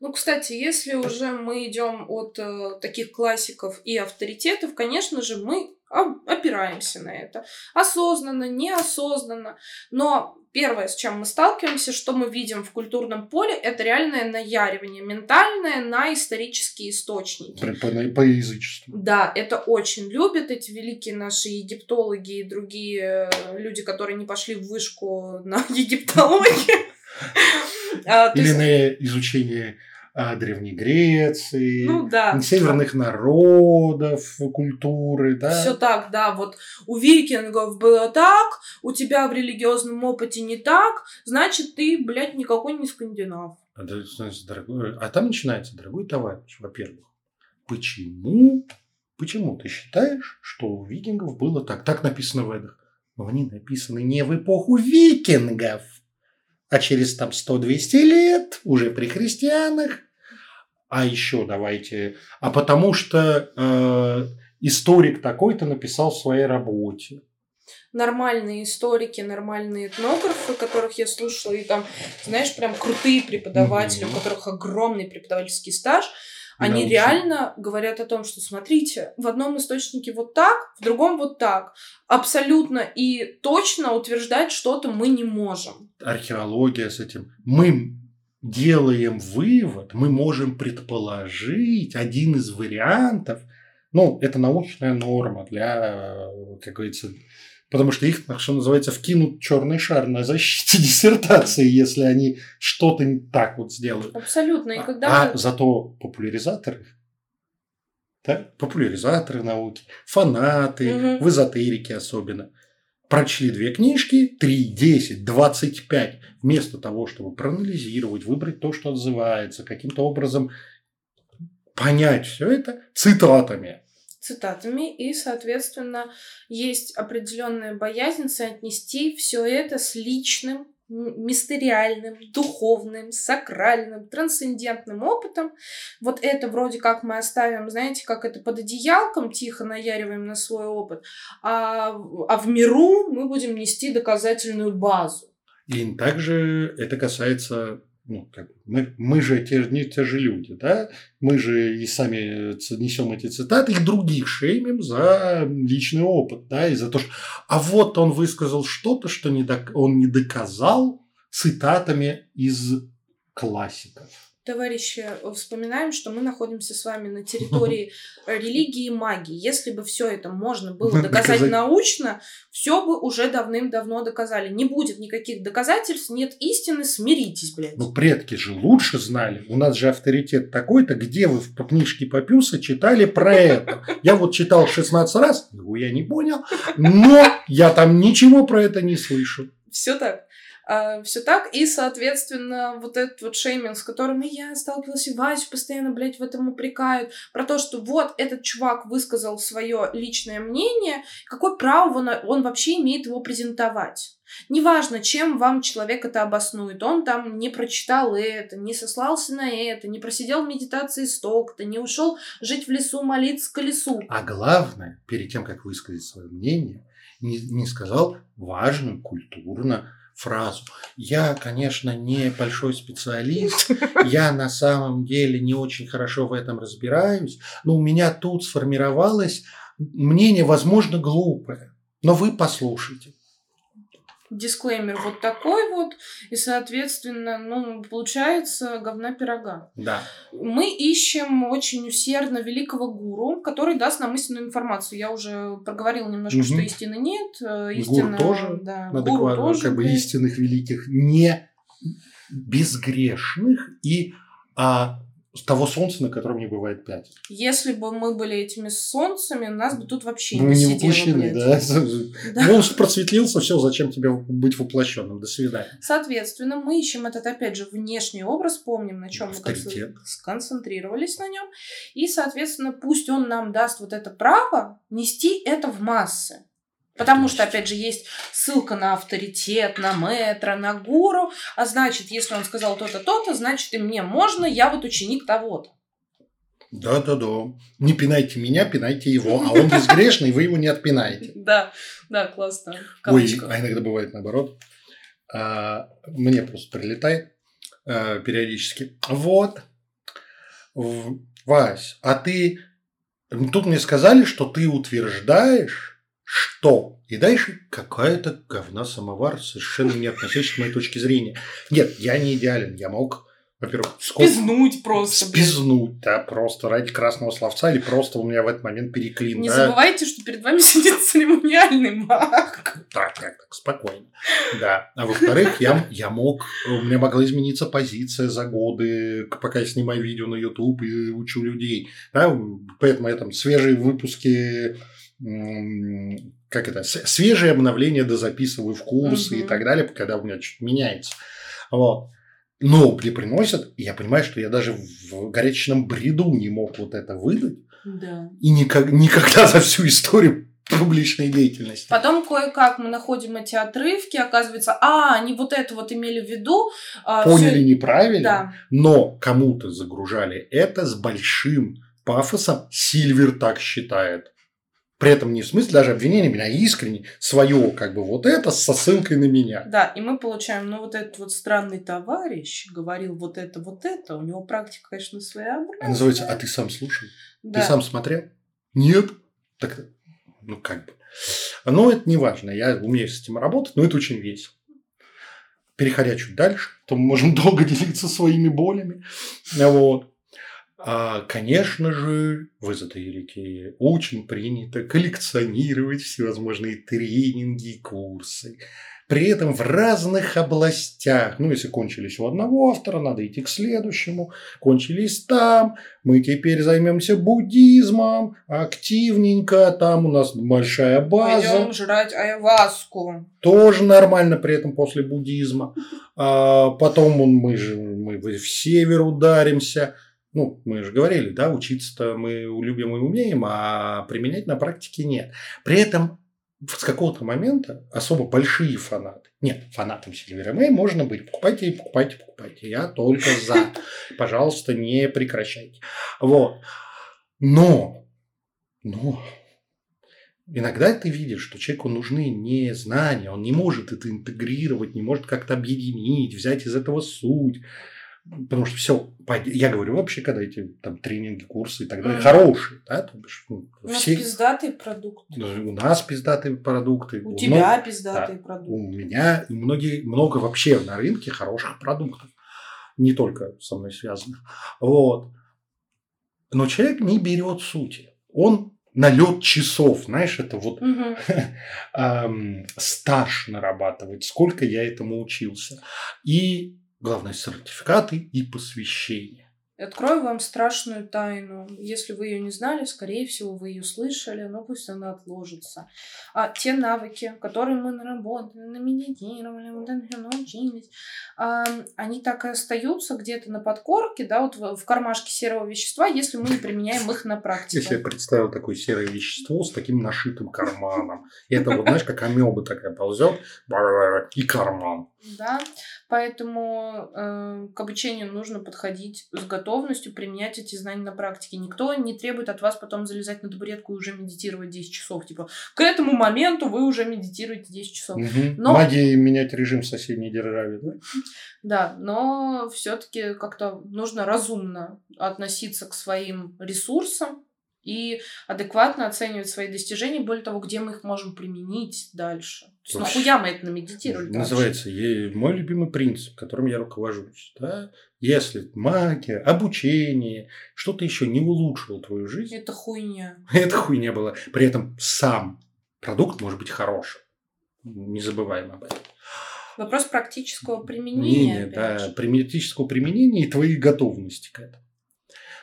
ну, кстати, если уже мы идем от э, таких классиков и авторитетов, конечно же, мы опираемся на это. Осознанно, неосознанно. Но первое, с чем мы сталкиваемся, что мы видим в культурном поле, это реальное наяривание, ментальное на исторические источники. По, по, язычеству. Да, это очень любят эти великие наши египтологи и другие э, люди, которые не пошли в вышку на египтологию. А, Или на изучение Древней Греции, ну, да. северных народов, культуры, да. Все так, да. Вот у викингов было так, у тебя в религиозном опыте не так, значит, ты, блядь, никакой не скандинав. А, значит, дорогой, а там начинается, дорогой товарищ, во-первых, почему, почему ты считаешь, что у викингов было так? Так написано в Эдах. Но они написаны не в эпоху викингов, а через там 100-200 лет, уже при христианах, а еще давайте, а потому что э, историк такой-то написал в своей работе. нормальные историки, нормальные этнографы, которых я слушала, и там, знаешь, прям крутые преподаватели, mm-hmm. у которых огромный преподавательский стаж, они Научно. реально говорят о том, что смотрите, в одном источнике вот так, в другом вот так. Абсолютно и точно утверждать что-то мы не можем. Археология с этим. Мы делаем вывод, мы можем предположить один из вариантов. Ну, это научная норма для, как говорится, потому что их, что называется, вкинут черный шар на защите диссертации, если они что-то так вот сделают. Абсолютно. И когда а, мы... а зато популяризаторы, да, популяризаторы науки, фанаты, угу. в эзотерике особенно, прочли две книжки, 3, 10, 25, вместо того, чтобы проанализировать, выбрать то, что отзывается, каким-то образом понять все это цитатами. Цитатами, и, соответственно, есть определенная боязнь соотнести все это с личным, мистериальным, духовным, сакральным, трансцендентным опытом. Вот это вроде как мы оставим, знаете, как это под одеялком тихо наяриваем на свой опыт, а, а в миру мы будем нести доказательную базу. И также это касается ну, как, мы, мы же те, не те же люди, да, мы же и сами несем эти цитаты, и других шеймим за личный опыт, да, и за то, что... А вот он высказал что-то, что не док... он не доказал цитатами из классиков товарищи, вспоминаем, что мы находимся с вами на территории религии и магии. Если бы все это можно было доказать, научно, все бы уже давным-давно доказали. Не будет никаких доказательств, нет истины, смиритесь, блядь. Ну, предки же лучше знали. У нас же авторитет такой-то, где вы в книжке Папюса читали про это. Я вот читал 16 раз, я не понял, но я там ничего про это не слышу. Все так. А, все так. И, соответственно, вот этот вот шейминг, с которым я сталкивалась, и Васю постоянно, блядь, в этом упрекают, про то, что вот этот чувак высказал свое личное мнение, какое право он, он вообще имеет его презентовать. Неважно, чем вам человек это обоснует. Он там не прочитал это, не сослался на это, не просидел в медитации столько-то, не ушел жить в лесу, молиться колесу. А главное, перед тем, как высказать свое мнение, не, не сказал важно, культурно, фразу. Я, конечно, не большой специалист, я на самом деле не очень хорошо в этом разбираюсь, но у меня тут сформировалось мнение, возможно, глупое. Но вы послушайте дисклеймер вот такой вот, и, соответственно, ну, получается говна пирога. Да. Мы ищем очень усердно великого гуру, который даст нам истинную информацию. Я уже проговорила немножко, угу. что истины нет. Э, истина, гуру тоже, да, гуру тоже, как бы истинных великих, не безгрешных и а, того солнца, на котором не бывает пять. Если бы мы были этими солнцами, нас бы тут вообще мы не, не воплощены, да? да. Ну, просветлился, все, зачем тебе быть воплощенным? До свидания. Соответственно, мы ищем этот, опять же, внешний образ, помним, на чем мы сконцентрировались на нем. И, соответственно, пусть он нам даст вот это право нести это в массы. Потому что, опять же, есть ссылка на авторитет, на метро, на гуру. А значит, если он сказал то-то, то-то, значит, и мне можно, я вот ученик того-то. Да-да-да. Не пинайте меня, пинайте его. А он безгрешный, вы его не отпинаете. Да, да, классно. Ой, а иногда бывает наоборот. А, мне просто прилетает а, периодически. Вот. Вась, а ты... Тут мне сказали, что ты утверждаешь, что? И дальше какая-то говна самовар, совершенно не относящаяся к моей точке зрения. Нет, я не идеален. Я мог, во-первых, сколько... Спизнуть просто. Спизнуть, да, просто ради красного словца или просто у меня в этот момент переклин. Не да? забывайте, что перед вами сидит церемониальный маг. Так, так, так, спокойно. Да. А во-вторых, я, я мог, у меня могла измениться позиция за годы, пока я снимаю видео на YouTube и учу людей. Да? Поэтому я там свежие выпуски как это, свежие обновления дозаписываю в курсы угу. и так далее, когда у меня что-то меняется. Вот. Но мне приносят, и я понимаю, что я даже в горячечном бреду не мог вот это выдать. Да. И никак, никогда за всю историю публичной деятельности. Потом кое-как мы находим эти отрывки, оказывается, а, они вот это вот имели в виду. А, Поняли всё... неправильно, да. но кому-то загружали это с большим пафосом. Сильвер так считает. При этом не в смысле даже обвинения меня, а искренне свое, как бы вот это со ссылкой на меня. Да, и мы получаем, ну вот этот вот странный товарищ говорил вот это, вот это, у него практика, конечно, своеобразная. Называется, а ты сам слушал? Да. Ты сам смотрел? Нет. Так, ну как бы. Но это не важно, я умею с этим работать, но это очень весело. Переходя чуть дальше, то мы можем долго делиться своими болями. Вот. А, конечно же, в эзотерике очень принято коллекционировать всевозможные тренинги и курсы. При этом в разных областях. Ну, если кончились у одного автора, надо идти к следующему. Кончились там. Мы теперь займемся буддизмом. Активненько. Там у нас большая база. Пойдем жрать айваску. Тоже нормально при этом после буддизма. А потом мы же мы в север ударимся ну, мы же говорили, да, учиться-то мы любим и умеем, а применять на практике нет. При этом с какого-то момента особо большие фанаты. Нет, фанатом Silver May можно быть. Покупайте, покупайте, покупайте. Я только за. Пожалуйста, не прекращайте. Вот. Но, но, иногда ты видишь, что человеку нужны не знания, он не может это интегрировать, не может как-то объединить, взять из этого суть. Потому что все, я говорю вообще, когда эти там тренинги, курсы и так далее, mm. хорошие, да, то бишь, ну, у все... нас пиздатые продукты. У нас пиздатые продукты. У, у тебя много... пиздатые да, продукты. У меня и многие, много вообще на рынке хороших продуктов. Не только со мной связанных. Вот. Но человек не берет сути. Он налет часов, знаешь, это вот угу. стаж нарабатывать, сколько я этому учился. И Главное, сертификаты и посвящение. Открою вам страшную тайну. Если вы ее не знали, скорее всего, вы ее слышали, но пусть она отложится. А те навыки, которые мы наработали, намедитировали, вот научились, а, они так и остаются где-то на подкорке, да, вот в, в кармашке серого вещества, если мы не применяем их на практике. Если я представил такое серое вещество с таким нашитым карманом. И это вот, знаешь, как амеба такая ползет, и карман. Да, поэтому э, к обучению нужно подходить с готовностью применять эти знания на практике. Никто не требует от вас потом залезать на табуретку и уже медитировать 10 часов. Типа, к этому моменту вы уже медитируете 10 часов. Угу. Но... Магии менять режим соседней державе, да? Да, но все-таки как-то нужно разумно относиться к своим ресурсам, и адекватно оценивать свои достижения, более того, где мы их можем применить дальше. То есть, нахуя мы это намедитировали? Называется дальше? мой любимый принцип, которым я руковожусь. Да? Если магия, обучение, что-то еще не улучшило твою жизнь. Это хуйня. Это хуйня была. При этом сам продукт может быть хорошим. Не забываем об этом. Вопрос практического применения. Не, не, да, практического применения и твоей готовности к этому.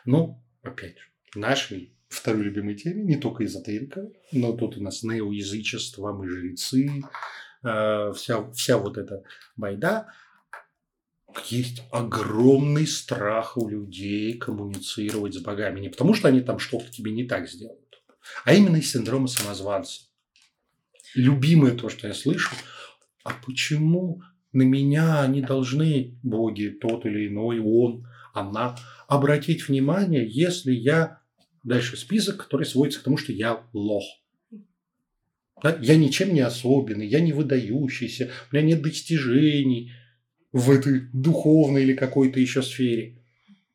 Ну, опять же, нашей второй любимой теме, не только эзотерика, но тут у нас неоязычество, мы жрецы, э, вся, вся вот эта байда. Есть огромный страх у людей коммуницировать с богами. Не потому, что они там что-то тебе не так сделают, а именно из синдрома самозванца. Любимое то, что я слышу, а почему на меня они должны, боги, тот или иной, он, она, обратить внимание, если я Дальше список, который сводится к тому, что я лох. Да? Я ничем не особенный, я не выдающийся, у меня нет достижений в этой духовной или какой-то еще сфере.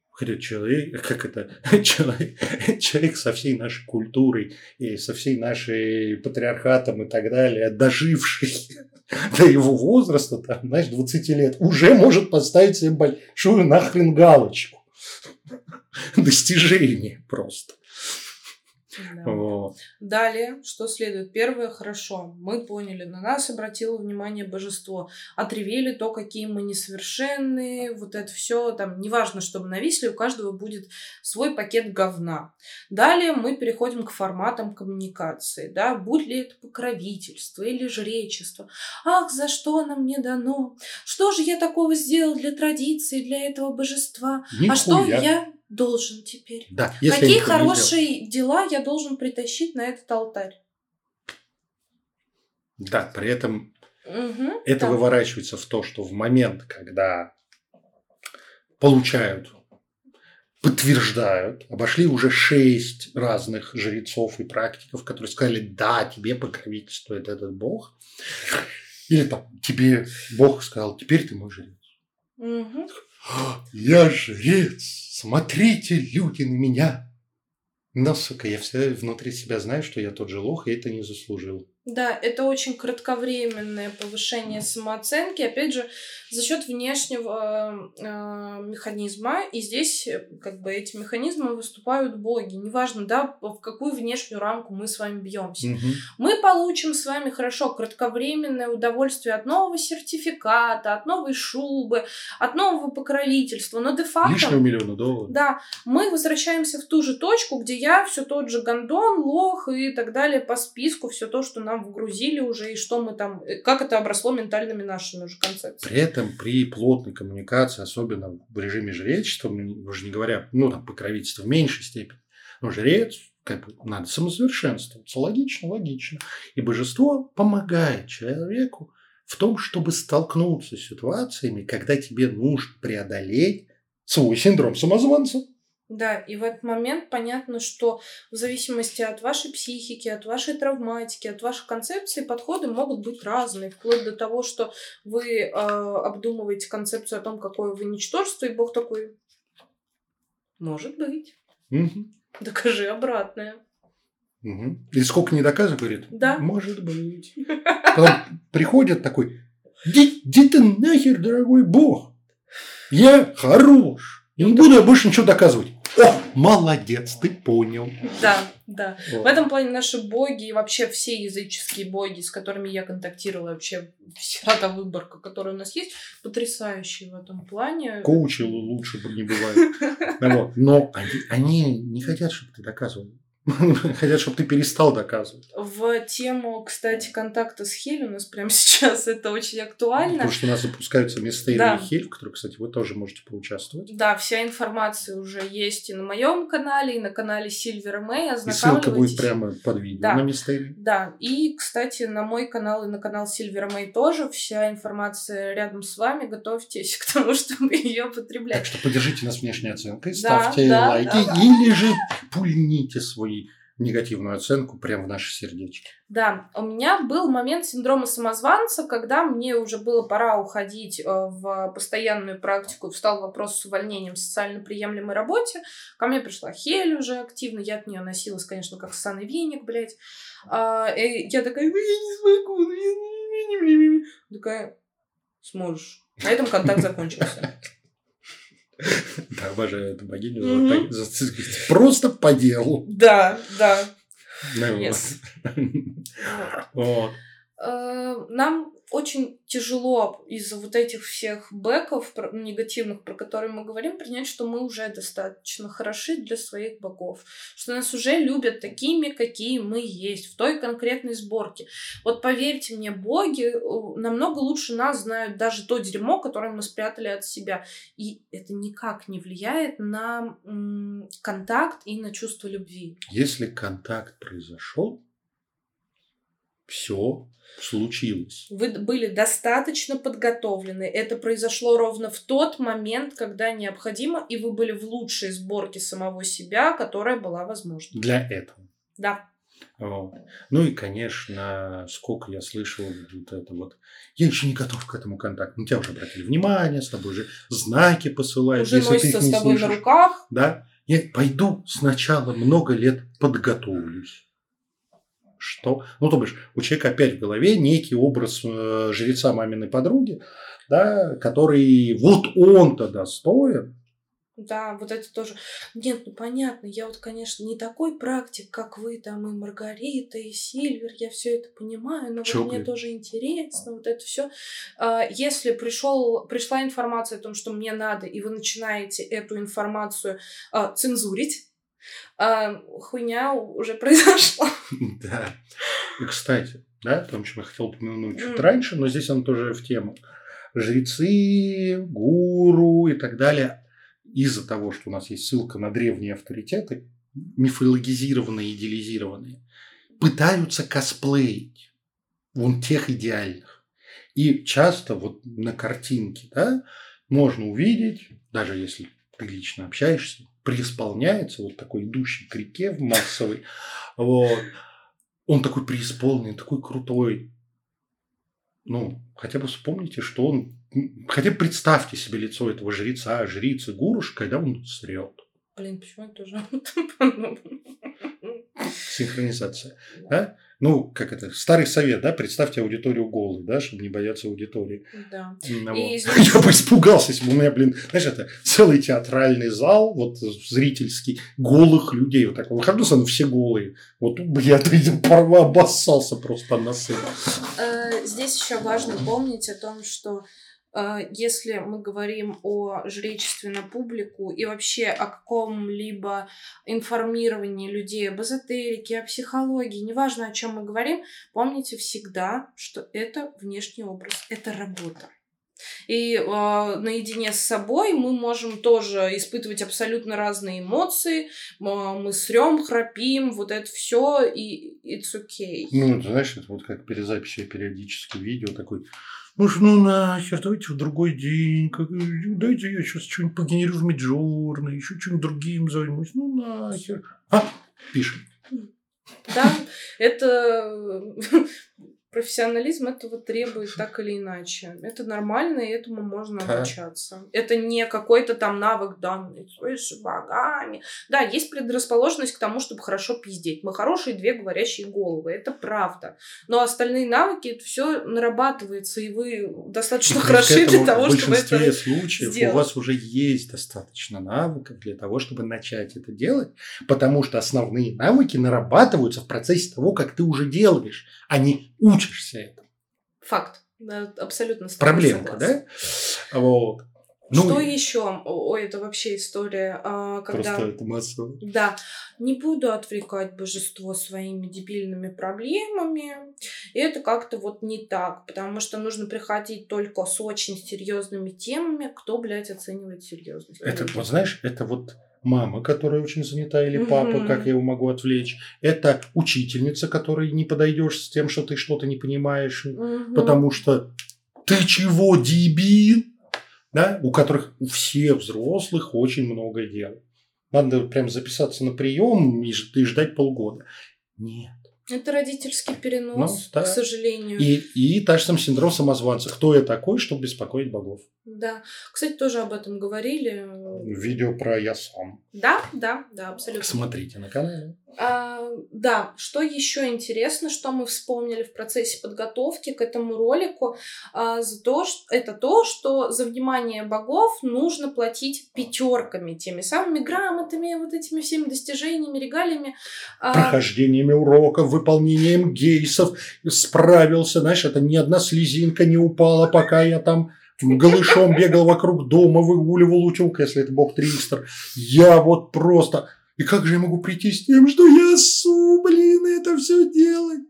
Хотя человек, как это, человек, человек со всей нашей культурой и со всей нашей патриархатом и так далее, доживший до его возраста, там, знаешь, 20 лет, уже может поставить себе большую нахрен галочку. Достижение просто. Да. Вот. Далее, что следует? Первое, хорошо, мы поняли, на нас обратило внимание божество, отревели то, какие мы несовершенные, вот это все, там, неважно, чтобы нависли, у каждого будет свой пакет говна. Далее мы переходим к форматам коммуникации, да, будь ли это покровительство или жречество. Ах, за что оно мне дано? Что же я такого сделал для традиции, для этого божества? Нихуя. А что я должен теперь? Да, если Какие хорошие дела я должен притащить на этот алтарь? Да, при этом угу, это да. выворачивается в то, что в момент, когда получают подтверждают, обошли уже шесть разных жрецов и практиков, которые сказали, да, тебе покровительствует этот бог. Или там, тебе бог сказал, теперь ты мой жрец. Мгм. Я жрец, смотрите, люди, на меня. Но, сука, я все внутри себя знаю, что я тот же лох, и это не заслужил. Да, это очень кратковременное повышение самооценки, опять же, за счет внешнего э, механизма. И здесь э, как бы эти механизмы выступают боги. Неважно, да, в какую внешнюю рамку мы с вами бьемся. Мгм. Мы получим с вами хорошо кратковременное удовольствие от нового сертификата, от новой шубы, от нового покровительства. Но де-факто... Лишнего миллиона долларов. Да, мы возвращаемся в ту же точку, где я все тот же гондон, лох и так далее по списку, все то, что нам вгрузили уже, и что мы там, э, как это обросло ментальными нашими уже концепциями. При этом при плотной коммуникации, особенно в режиме жречества, уже не говоря, ну, там, покровительство в меньшей степени, но жрец, как бы, надо самосовершенствоваться. Логично, логично. И божество помогает человеку в том, чтобы столкнуться с ситуациями, когда тебе нужно преодолеть свой синдром самозванца. Да, и в этот момент понятно, что в зависимости от вашей психики, от вашей травматики, от вашей концепции подходы могут быть разные, вплоть до того, что вы э, обдумываете концепцию о том, какое вы ничтожество, и Бог такой, может быть, Мгм. докажи обратное. Мгм. И сколько не доказывает, говорит, Да. может быть. Потом приходит такой, иди, иди ты нахер, дорогой бог. Я хорош. Не буду я больше ничего доказывать. О, молодец, ты понял. Да, да. Вот. В этом плане наши боги и вообще все языческие боги, с которыми я контактировала, вообще вся та выборка, которая у нас есть, потрясающие в этом плане. Коучи лучше бы не бывает. Но они не хотят, чтобы ты доказывал. Хотят, чтобы ты перестал доказывать. В тему, кстати, контакта с Хель у нас прямо сейчас это очень актуально. Потому что у нас запускаются мистерии Да. Хель, в которых, кстати, вы тоже можете поучаствовать. Да, вся информация уже есть и на моем канале, и на канале Silver May. И ссылка будет прямо под видео Да. на мистерии. Да, и, кстати, на мой канал и на канал Silver May тоже вся информация рядом с вами. Готовьтесь к тому, чтобы ее Так потреблять. что поддержите нас внешней оценкой, ставьте да, лайки да, да. или же пульните свою негативную оценку прямо в наши сердечки. Да, у меня был момент синдрома самозванца, когда мне уже было пора уходить э, в постоянную практику, встал вопрос с увольнением в социально приемлемой работе. Ко мне пришла Хель уже активно, я от нее носилась, конечно, как ссаный веник, блядь. А, и я такая, «Ну, я не смогу, ну, я не- не- не- не». Такая, сможешь. На этом контакт закончился. Да, обожаю эту богиню. За- Просто по делу. Да, да. Ну. Yes. Вот. Э, Нам очень тяжело из-за вот этих всех бэков негативных, про которые мы говорим, принять, что мы уже достаточно хороши для своих богов, что нас уже любят такими, какие мы есть, в той конкретной сборке. Вот поверьте мне, боги э, намного лучше нас знают даже то дерьмо, которое мы спрятали от себя. И это никак не влияет на контакт и на чувство любви. Если контакт произошел, все случилось. Вы были достаточно подготовлены. Это произошло ровно в тот момент, когда необходимо, и вы были в лучшей сборке самого себя, которая была возможна. Для этого. Да. Вот. Ну и, конечно, сколько я слышал вот это вот. Я еще не готов к этому контакту. На тебя уже обратили внимание, с тобой уже знаки посылают. Уже если ты их носится не с тобой на слышишь. руках. Да? Я пойду сначала много лет подготовлюсь. Что? Ну, то бишь, у человека опять в голове некий образ э, жреца маминой подруги, да, который вот он-то достоин. Да, вот это тоже. Нет, ну понятно, я вот, конечно, не такой практик, как вы там и Маргарита, и Сильвер, я все это понимаю, но Чё, вот мне тоже интересно, вот это все. Если пришел, пришла информация о том, что мне надо, и вы начинаете эту информацию а, цензурить, а, хуйня уже произошла. Да. И, кстати, да, о том, чем я хотел упомянуть чуть раньше, но здесь он тоже в тему. Жрецы, гуру и так далее. Из-за того, что у нас есть ссылка на древние авторитеты, мифологизированные, идеализированные, пытаются косплеить вон тех идеальных. И часто вот на картинке, да, можно увидеть, даже если ты лично общаешься преисполняется, вот такой идущий к реке в массовый, вот, он такой преисполненный, такой крутой. Ну, хотя бы вспомните, что он... Хотя бы представьте себе лицо этого жреца, жрицы, гуруш, когда он срет. Блин, почему я тоже Синхронизация. Да? Ну, как это, старый совет, да, представьте аудиторию голой, да, чтобы не бояться аудитории. Да. Ну, И здесь- Я бы испугался, если бы у меня, блин, знаешь, это целый театральный зал, вот зрительский, голых людей. Вот так. Выхожу, сам, все голые. Вот я порва- обоссался просто на сцене. Э, Здесь еще важно помнить о том, что если мы говорим о жречестве на публику и вообще о каком-либо информировании людей об эзотерике, о психологии, неважно о чем мы говорим, помните всегда, что это внешний образ, это работа. И э, наедине с собой мы можем тоже испытывать абсолютно разные эмоции. М- Мы срем, храпим, вот это все, и it's okay. Ну, ты знаешь, это вот как перезапись периодически видео такой. Ну, ж, ну нахер, давайте в другой день. Как, дайте я сейчас что-нибудь погенерю в Миджорно, еще чем-нибудь другим займусь. Ну нахер. А, пишем. Да, это профессионализм этого требует так или иначе. Это нормально, и этому можно Да. обучаться. Это не какой-то там навык данный свыше богами. Да, есть предрасположенность к тому, чтобы хорошо пиздеть. Мы хорошие две говорящие головы, это правда. Но остальные навыки, это все нарабатывается, и вы достаточно хороши для того, в чтобы большинстве это случаев сделать. у вас уже есть достаточно навыков для того, чтобы начать это делать, потому что основные навыки нарабатываются в процессе того, как ты уже делаешь, а не учишься этому. Факт. Абсолютно Проблемка, согласна. да? Вот. Ну, Что и еще? Ой, это вообще история, а, когда... Просто это массово. Да, не буду отвлекать божество своими дебильными проблемами. И это как-то вот не так, потому что нужно приходить только с очень серьезными темами. Кто, блядь, оценивает серьезность? Это, вот знаешь, это вот мама, которая очень занята, или папа, Мгм. как я его могу отвлечь. Это учительница, которой не подойдешь с тем, что ты что-то не понимаешь. Мгм. Потому что ты чего, дебил? Да? У которых у всех взрослых очень много дел. Надо прям записаться на прием и ждать полгода. Нет. Это родительский перенос, Ну, да. к сожалению. И, и та же сам синдром самозванца. Кто я такой, чтобы беспокоить богов? Да. Кстати, тоже об этом говорили. Видео про я сам. Да, да, да, абсолютно. Смотрите на канале. А, да, что еще интересно, что мы вспомнили в процессе подготовки к этому ролику, а, за то, что, это то, что за внимание богов нужно платить пятерками, теми самыми грамотами, вот этими всеми достижениями, регалиями. А, прохождениями уроков, выполнением гейсов справился. Знаешь, это ни одна слезинка не упала, пока я там голышом бегал вокруг дома, выгуливал утюг, если это бог Тристер. Я вот просто... И как же я могу прийти с тем, что я су, блин, это все делать?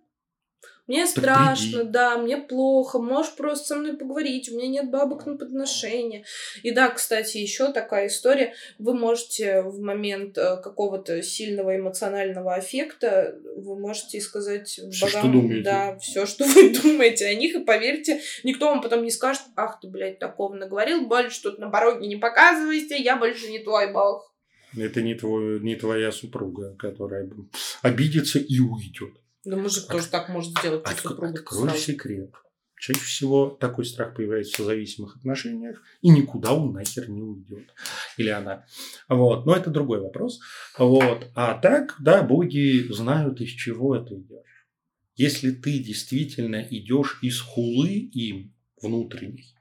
Мне Так страшно, приди. да, мне плохо, можешь просто со мной поговорить, у меня нет бабок на подношение. И да, кстати, еще такая история. Вы можете в момент э, какого-то сильного эмоционального аффекта, вы можете сказать что богам, думаете. да, все, что вы думаете о них, и поверьте, никто вам потом не скажет, ах ты, блядь, такого наговорил, больше тут на пороге не показывайся, я больше не твой бог. Это не, твой, не твоя супруга, которая обидится и уйдет. Да мужик От- тоже так может сделать, что Отк- супруга сразу. секрет. Чаще всего такой страх появляется в зависимых отношениях, и никуда он нахер не уйдет. Или она. Вот. Но это другой вопрос. Вот. А так, да, боги знают, из чего это идешь. Если ты действительно идешь из хулы им внутренней,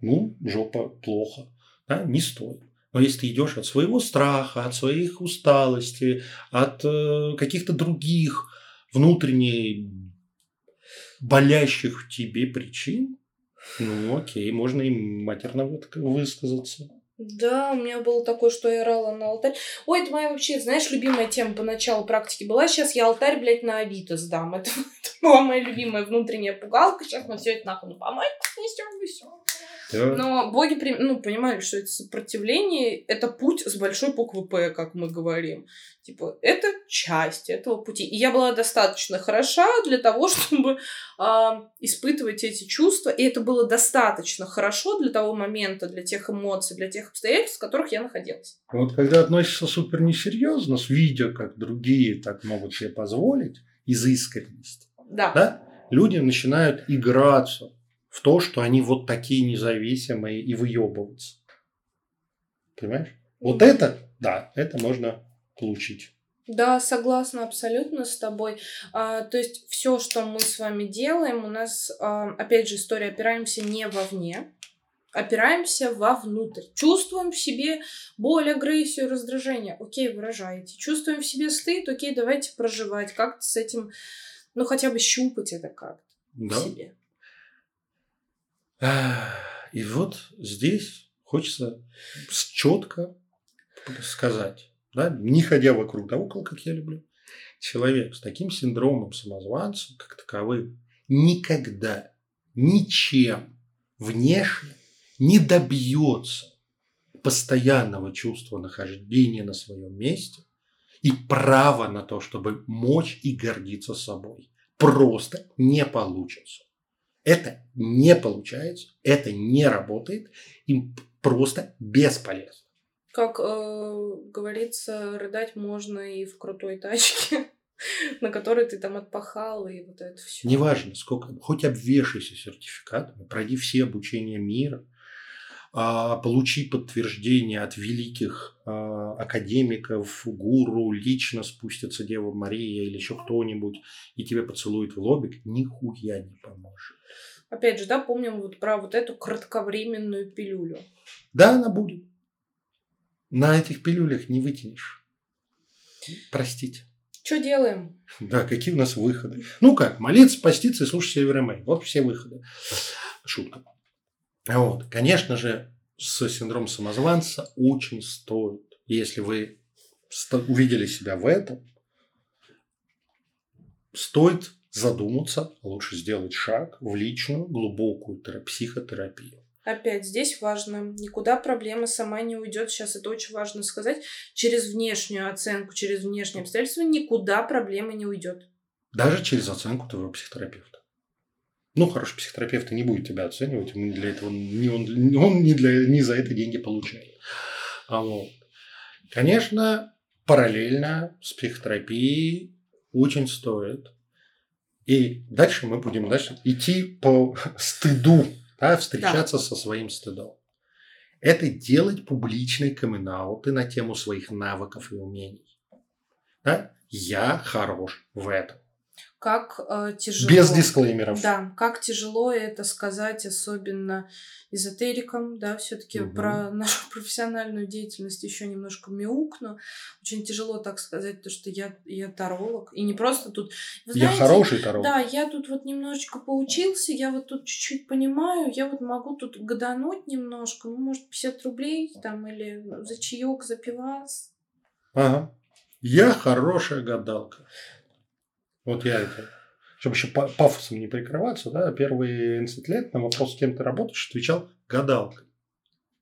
ну, жопа плохо, да, не стоит. Но если ты идешь от своего страха, от своих усталости, от э, каких-то других внутренних болящих в тебе причин, ну окей, можно и матерно вы- высказаться. Да, у меня было такое, что я орала на алтарь. Ой, это моя вообще, знаешь, любимая тема по началу практики была. Сейчас я алтарь, блядь, на Авито сдам. Это, это была моя любимая внутренняя пугалка. Сейчас мы все это нахуй на помойку снесем и все. Но боги ну, понимали, что это сопротивление, это путь с большой буквы П, как мы говорим. Типа, это часть этого пути. И я была достаточно хороша для того, чтобы э, испытывать эти чувства. И это было достаточно хорошо для того момента, для тех эмоций, для тех обстоятельств, в которых я находилась. Вот когда относишься супер несерьезно, с видео, как другие так могут себе позволить, из искренности, да. Да, люди начинают играться в то, что они вот такие независимые и выебываться. Понимаешь? Вот это, да, это можно получить. Да, согласна абсолютно с тобой. А, то есть все, что мы с вами делаем, у нас, а, опять же, история опираемся не вовне, опираемся вовнутрь. Чувствуем в себе боль, агрессию, раздражение. Окей, выражаете. Чувствуем в себе стыд. Окей, давайте проживать. Как-то с этим, ну, хотя бы щупать это как-то да. в себе. И вот здесь хочется четко сказать да, не ходя вокруг да около, как я люблю, человек с таким синдромом самозванца, как таковым, никогда ничем внешне не добьется постоянного чувства нахождения на своем месте и права на то, чтобы мочь и гордиться собой. Просто не получится. Это не получается, это не работает, им просто бесполезно. Как э, говорится, рыдать можно и в крутой тачке, на которой ты там отпахал, и вот это все. Неважно, сколько, хоть обвешайся сертификатами, пройди все обучения мира, получи подтверждение от великих а, академиков, гуру, лично спустится Дева Мария или еще кто-нибудь, и тебе поцелует в лобик, нихуя не поможет. Опять же, да, помним вот про вот эту кратковременную пилюлю. Да, она будет на этих пилюлях не вытянешь. Простите. Что делаем? Да, какие у нас выходы? Ну как, молиться, поститься и слушать Северомей. Вот все выходы. Шутка. Вот. Конечно же, с синдромом самозванца очень стоит, если вы увидели себя в этом, стоит задуматься, лучше сделать шаг в личную глубокую психотерапию. Опять здесь важно, никуда проблема сама не уйдет. Сейчас это очень важно сказать. Через внешнюю оценку, через внешние обстоятельства никуда проблема не уйдет. Даже через оценку твоего психотерапевта. Ну, хороший психотерапевт не будет тебя оценивать, он для этого не он, он не, для, не за это деньги получает. А вот. Конечно, параллельно с психотерапией очень стоит. И дальше мы будем дальше идти по стыду да, встречаться да. со своим стыдом. Это делать публичные камин на тему своих навыков и умений. Да? Я хорош в этом как э, тяжело. Без дисклеймеров. Да, как тяжело это сказать, особенно эзотерикам, да, все-таки угу. про нашу профессиональную деятельность еще немножко мяукну. Очень тяжело так сказать, то, что я, я таролог. И не просто тут... Вы знаете, я хороший таролог. Да, я тут вот немножечко поучился, я вот тут чуть-чуть понимаю, я вот могу тут гадануть немножко, ну, может, 50 рублей там или за чаек, за пивас. Ага. Я хорошая гадалка. Вот я это, чтобы еще пафосом не прикрываться, да, первые 11 лет на вопрос, с кем ты работаешь, отвечал гадалкой.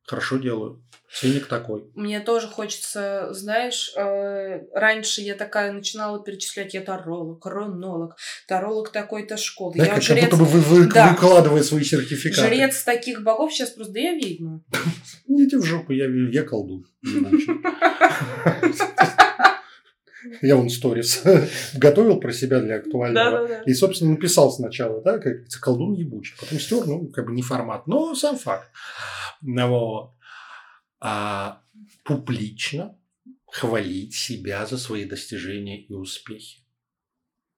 Хорошо делаю. Ценник такой. Мне тоже хочется, знаешь, э, раньше я такая начинала перечислять, я таролог, ронолог, таролог такой-то школы. Да, я как жрец... будто бы вы, вы, да. выкладывая свои сертификаты. Жрец таких богов сейчас просто, да я ведьма. Идите в жопу, я, я колдун. Я вон сторис готовил про себя для актуального. Да, да, да. И, собственно, написал сначала, да, как колдун ебучий. Потом стер, ну, как бы не формат, но сам факт. Вот. А публично хвалить себя за свои достижения и успехи.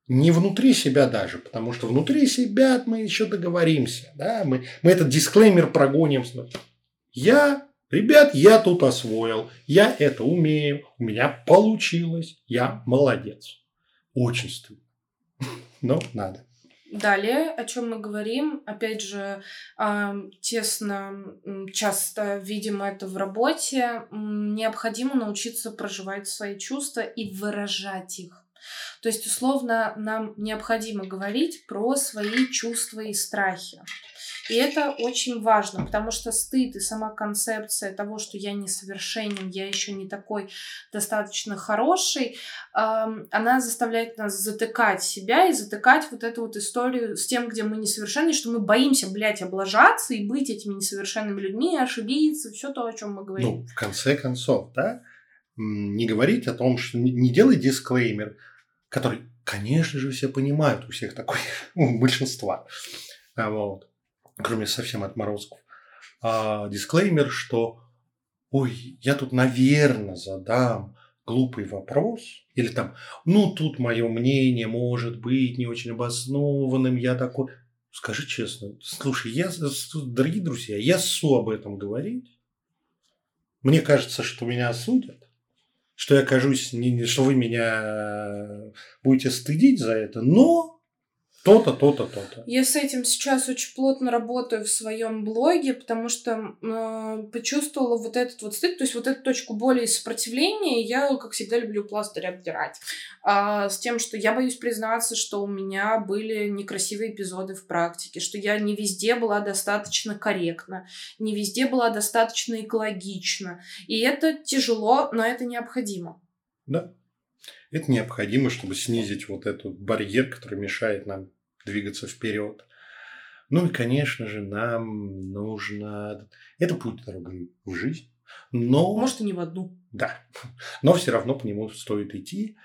Не внутри себя даже, потому что внутри себя мы еще договоримся. Да? Мы, мы этот дисклеймер прогоним. Я Ребят, я тут освоил, я это умею, у меня получилось, я молодец. Очень стыдно. Но надо. Далее, о чем мы говорим, опять же, тесно, часто видим это в работе, необходимо научиться проживать свои чувства и выражать их. То есть, условно, нам необходимо говорить про свои чувства и страхи. И это очень важно, потому что стыд и сама концепция того, что я несовершенен, я еще не такой достаточно хороший, она заставляет нас затыкать себя и затыкать вот эту вот историю с тем, где мы несовершенны, что мы боимся, блядь, облажаться и быть этими несовершенными людьми, ошибиться, все то, о чем мы говорим. Ну, в конце концов, да, не говорить о том, что не делай дисклеймер, который, конечно же, все понимают, у всех такой, у большинства, а вот, кроме совсем отморозков. А, дисклеймер, что ой, я тут, наверное, задам глупый вопрос, или там, ну, тут мое мнение может быть не очень обоснованным, я такой... Скажи честно, слушай, я, дорогие друзья, я су об этом говорить. Мне кажется, что меня осудят что я кажусь, что вы меня будете стыдить за это, но то-то, то-то, то-то. Я с этим сейчас очень плотно работаю в своем блоге, потому что э, почувствовала вот этот вот стыд, то есть вот эту точку боли и сопротивления я, как всегда, люблю пластырь обдирать. А, с тем, что я боюсь признаться, что у меня были некрасивые эпизоды в практике, что я не везде была достаточно корректна, не везде была достаточно экологична. И это тяжело, но это необходимо. Да. Это необходимо, чтобы снизить вот этот барьер, который мешает нам двигаться вперед. Ну и, конечно же, нам нужно... Это путь дорогой в жизнь. Но... Может, и не в одну. Да. Но все равно по нему стоит идти.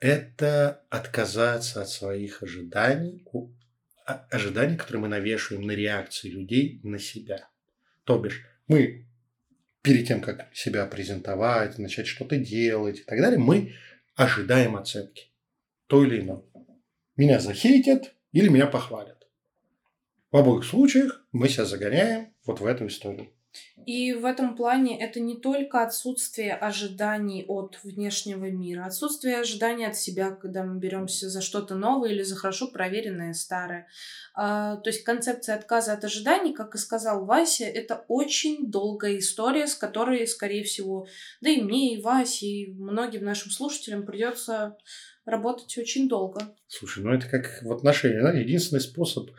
Это отказаться от своих ожиданий, а, ожиданий, которые мы навешиваем на реакции людей на себя. То бишь, мы перед тем, как себя презентовать, начать что-то делать и так далее, мы ожидаем оценки. То или иное. Меня захейтят или меня похвалят. В обоих случаях мы себя загоняем вот в эту историю. И в этом плане это не только отсутствие ожиданий от внешнего мира, отсутствие ожиданий от себя, когда мы беремся за что-то новое или за хорошо проверенное старое. А, то есть концепция отказа от ожиданий, как и сказал Вася, это очень долгая история, с которой, скорее всего, да и мне, и Васе, и многим нашим слушателям придется работать очень долго. Слушай, ну это как в отношениях. Да? Единственный способ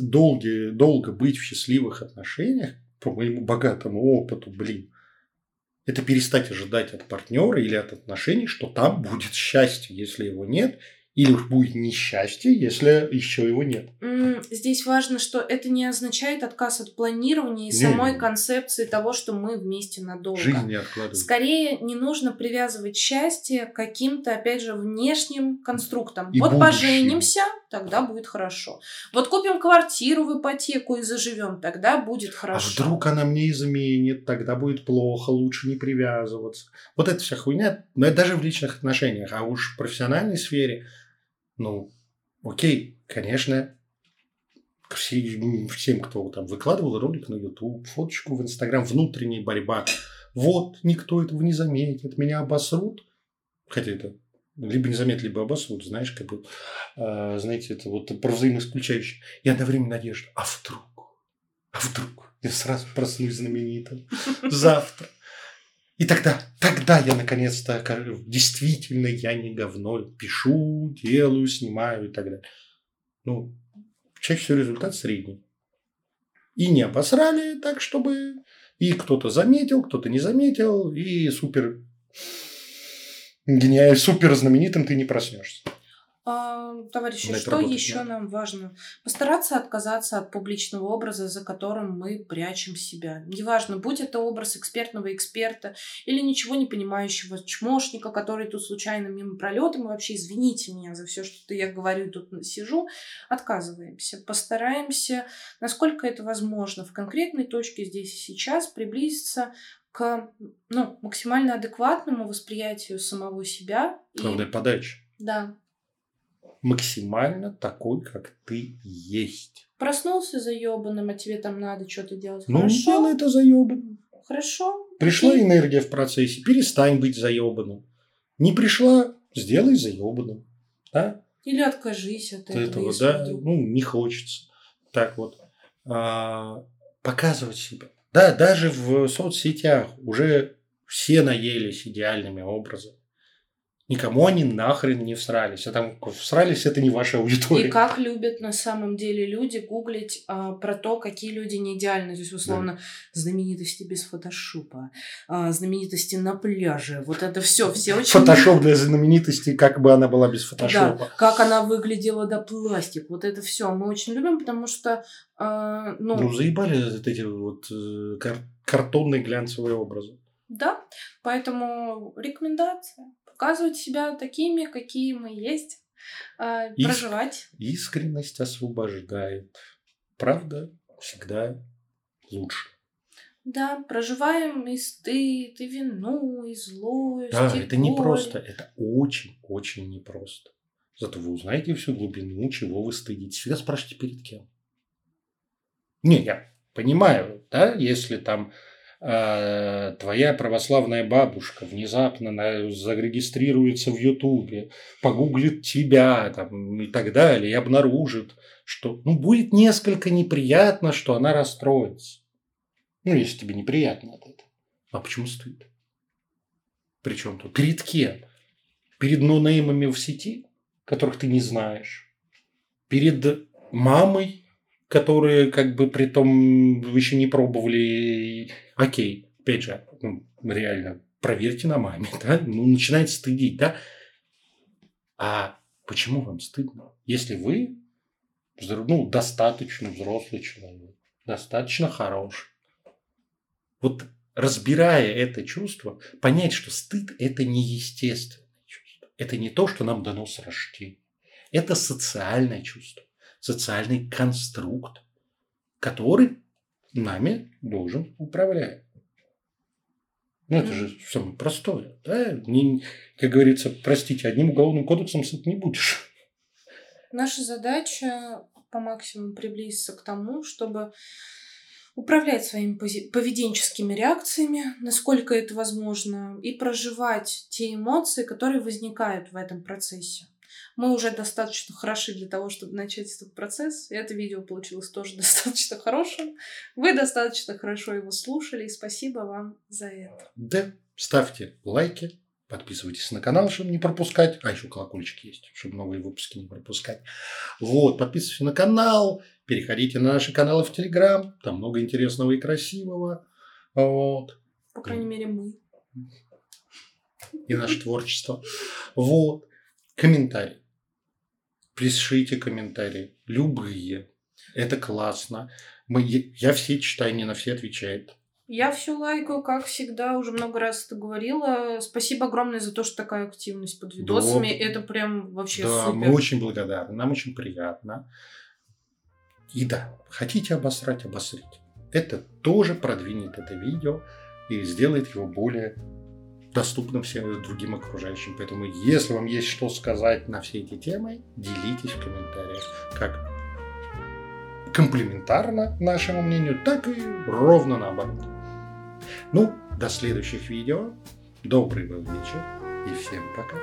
долги, долго быть в счастливых отношениях по моему богатому опыту, блин, это перестать ожидать от партнера или от отношений, что там будет счастье. Если его нет, или уж будет несчастье, если еще его нет. Здесь важно, что это не означает отказ от планирования и не, самой концепции того, что мы вместе надолго. Жизнь не откладывает. Скорее, не нужно привязывать счастье к каким-то, опять же, внешним конструктам. И вот будущее. поженимся, тогда будет хорошо. Вот купим квартиру в ипотеку и заживем, тогда будет а хорошо. А вдруг она мне изменит, тогда будет плохо, лучше не привязываться. Вот эта вся хуйня, но это даже в личных отношениях, а уж в профессиональной сфере – ну, окей, конечно, всем, кто там выкладывал ролик на YouTube, фоточку в Инстаграм, внутренняя борьба. Вот, никто этого не заметит, меня обосрут. Хотя это либо не заметят, либо обосрут, знаешь, как бы, э, знаете, это вот про взаимоисключающее. И одновременно надежда. А вдруг? А вдруг? Я сразу проснусь знаменитым. Завтра. И тогда, тогда я наконец-то действительно я не говно. Пишу, делаю, снимаю и так далее. Ну, чаще всего результат средний. И не обосрали так, чтобы и кто-то заметил, кто-то не заметил, и супер гениальный, супер знаменитым ты не проснешься. А, товарищи, что еще да. нам важно? Постараться отказаться от публичного образа, за которым мы прячем себя. Неважно, будь это образ экспертного эксперта или ничего не понимающего чмошника, который тут случайно мимо пролетом, и вообще извините меня за все, что я говорю, тут сижу, отказываемся. Постараемся, насколько это возможно, в конкретной точке здесь и сейчас приблизиться к ну, максимально адекватному восприятию самого себя. Главное, и... подача. Да, максимально такой, как ты есть. Проснулся заебанным, а тебе там надо что-то делать. Ну, Хорошо. делай это заебанным. Хорошо. Пришла Окей. энергия в процессе, перестань быть заебанным. Не пришла, сделай заебанным. Да? Или откажись от этого. этого да, вдруг... ну, не хочется. Так вот. А, показывать себя. Да, даже в соцсетях уже все наелись идеальными образами. Никому они нахрен не всрались. А там всрались это не ваша аудитория. И как любят на самом деле люди гуглить а, про то, какие люди не идеальны. То есть, условно, да. знаменитости без фотошопа, а, знаменитости на пляже. Вот это все, все очень... Фотошоп для знаменитости, как бы она была без фотошопа. Да, как она выглядела до пластик. Вот это все мы очень любим, потому что... А, ну... ну, заебали вот эти вот э, кар- картонные глянцевые образы. Да, поэтому рекомендация показывать себя такими, какие мы есть, э, Иск... проживать. Искренность освобождает. Правда всегда лучше. Да, проживаем и стыд, и вину, и злость. Да, и это не просто, это очень-очень непросто. Зато вы узнаете всю глубину, чего вы стыдитесь. Всегда спрашивайте перед кем. Не, я понимаю, да, если там Э, твоя православная бабушка внезапно зарегистрируется в Ютубе, погуглит тебя там, и так далее, и обнаружит, что ну, будет несколько неприятно, что она расстроится. Ну, если тебе неприятно от этого. А почему стыд? Причем тут? Перед кем? Перед нонеймами в сети, которых ты не знаешь? Перед мамой, которые как бы при том еще не пробовали. Окей, опять же, ну, реально, проверьте на маме, да, ну, начинает стыдить, да. А почему вам стыдно? Если вы ну, достаточно взрослый человек, достаточно хороший. Вот разбирая это чувство, понять, что стыд – это не естественное чувство. Это не то, что нам дано с рождения. Это социальное чувство социальный конструкт, который нами должен управлять. Ну, это же самое простое. Да? Не, как говорится, простите, одним уголовным кодексом сыт не будешь. Наша задача по максимуму приблизиться к тому, чтобы управлять своими поведенческими реакциями, насколько это возможно, и проживать те эмоции, которые возникают в этом процессе. Мы уже достаточно хороши для того, чтобы начать этот процесс. Это видео получилось тоже достаточно хорошим. Вы достаточно хорошо его слушали, и спасибо вам за это. Да, ставьте лайки, подписывайтесь на канал, чтобы не пропускать. А еще колокольчик есть, чтобы новые выпуски не пропускать. Вот, подписывайтесь на канал, переходите на наши каналы в Телеграм. Там много интересного и красивого. Вот. По крайней мере, мы. И наше творчество. Вот. Комментарий. Пишите комментарии. Любые. Это классно. Мы, я все читаю, не на все отвечает. Я все лайкаю, как всегда, уже много раз это говорила. Спасибо огромное за то, что такая активность под видосами. Да, это прям вообще да, супер. мы очень благодарны, нам очень приятно. И да, хотите обосрать, обосрите. Это тоже продвинет это видео и сделает его более доступно всем другим окружающим. Поэтому, если вам есть что сказать на все эти темы, делитесь в комментариях. Как комплементарно нашему мнению, так и ровно наоборот. Ну, до следующих видео. Добрый был вечер и всем пока.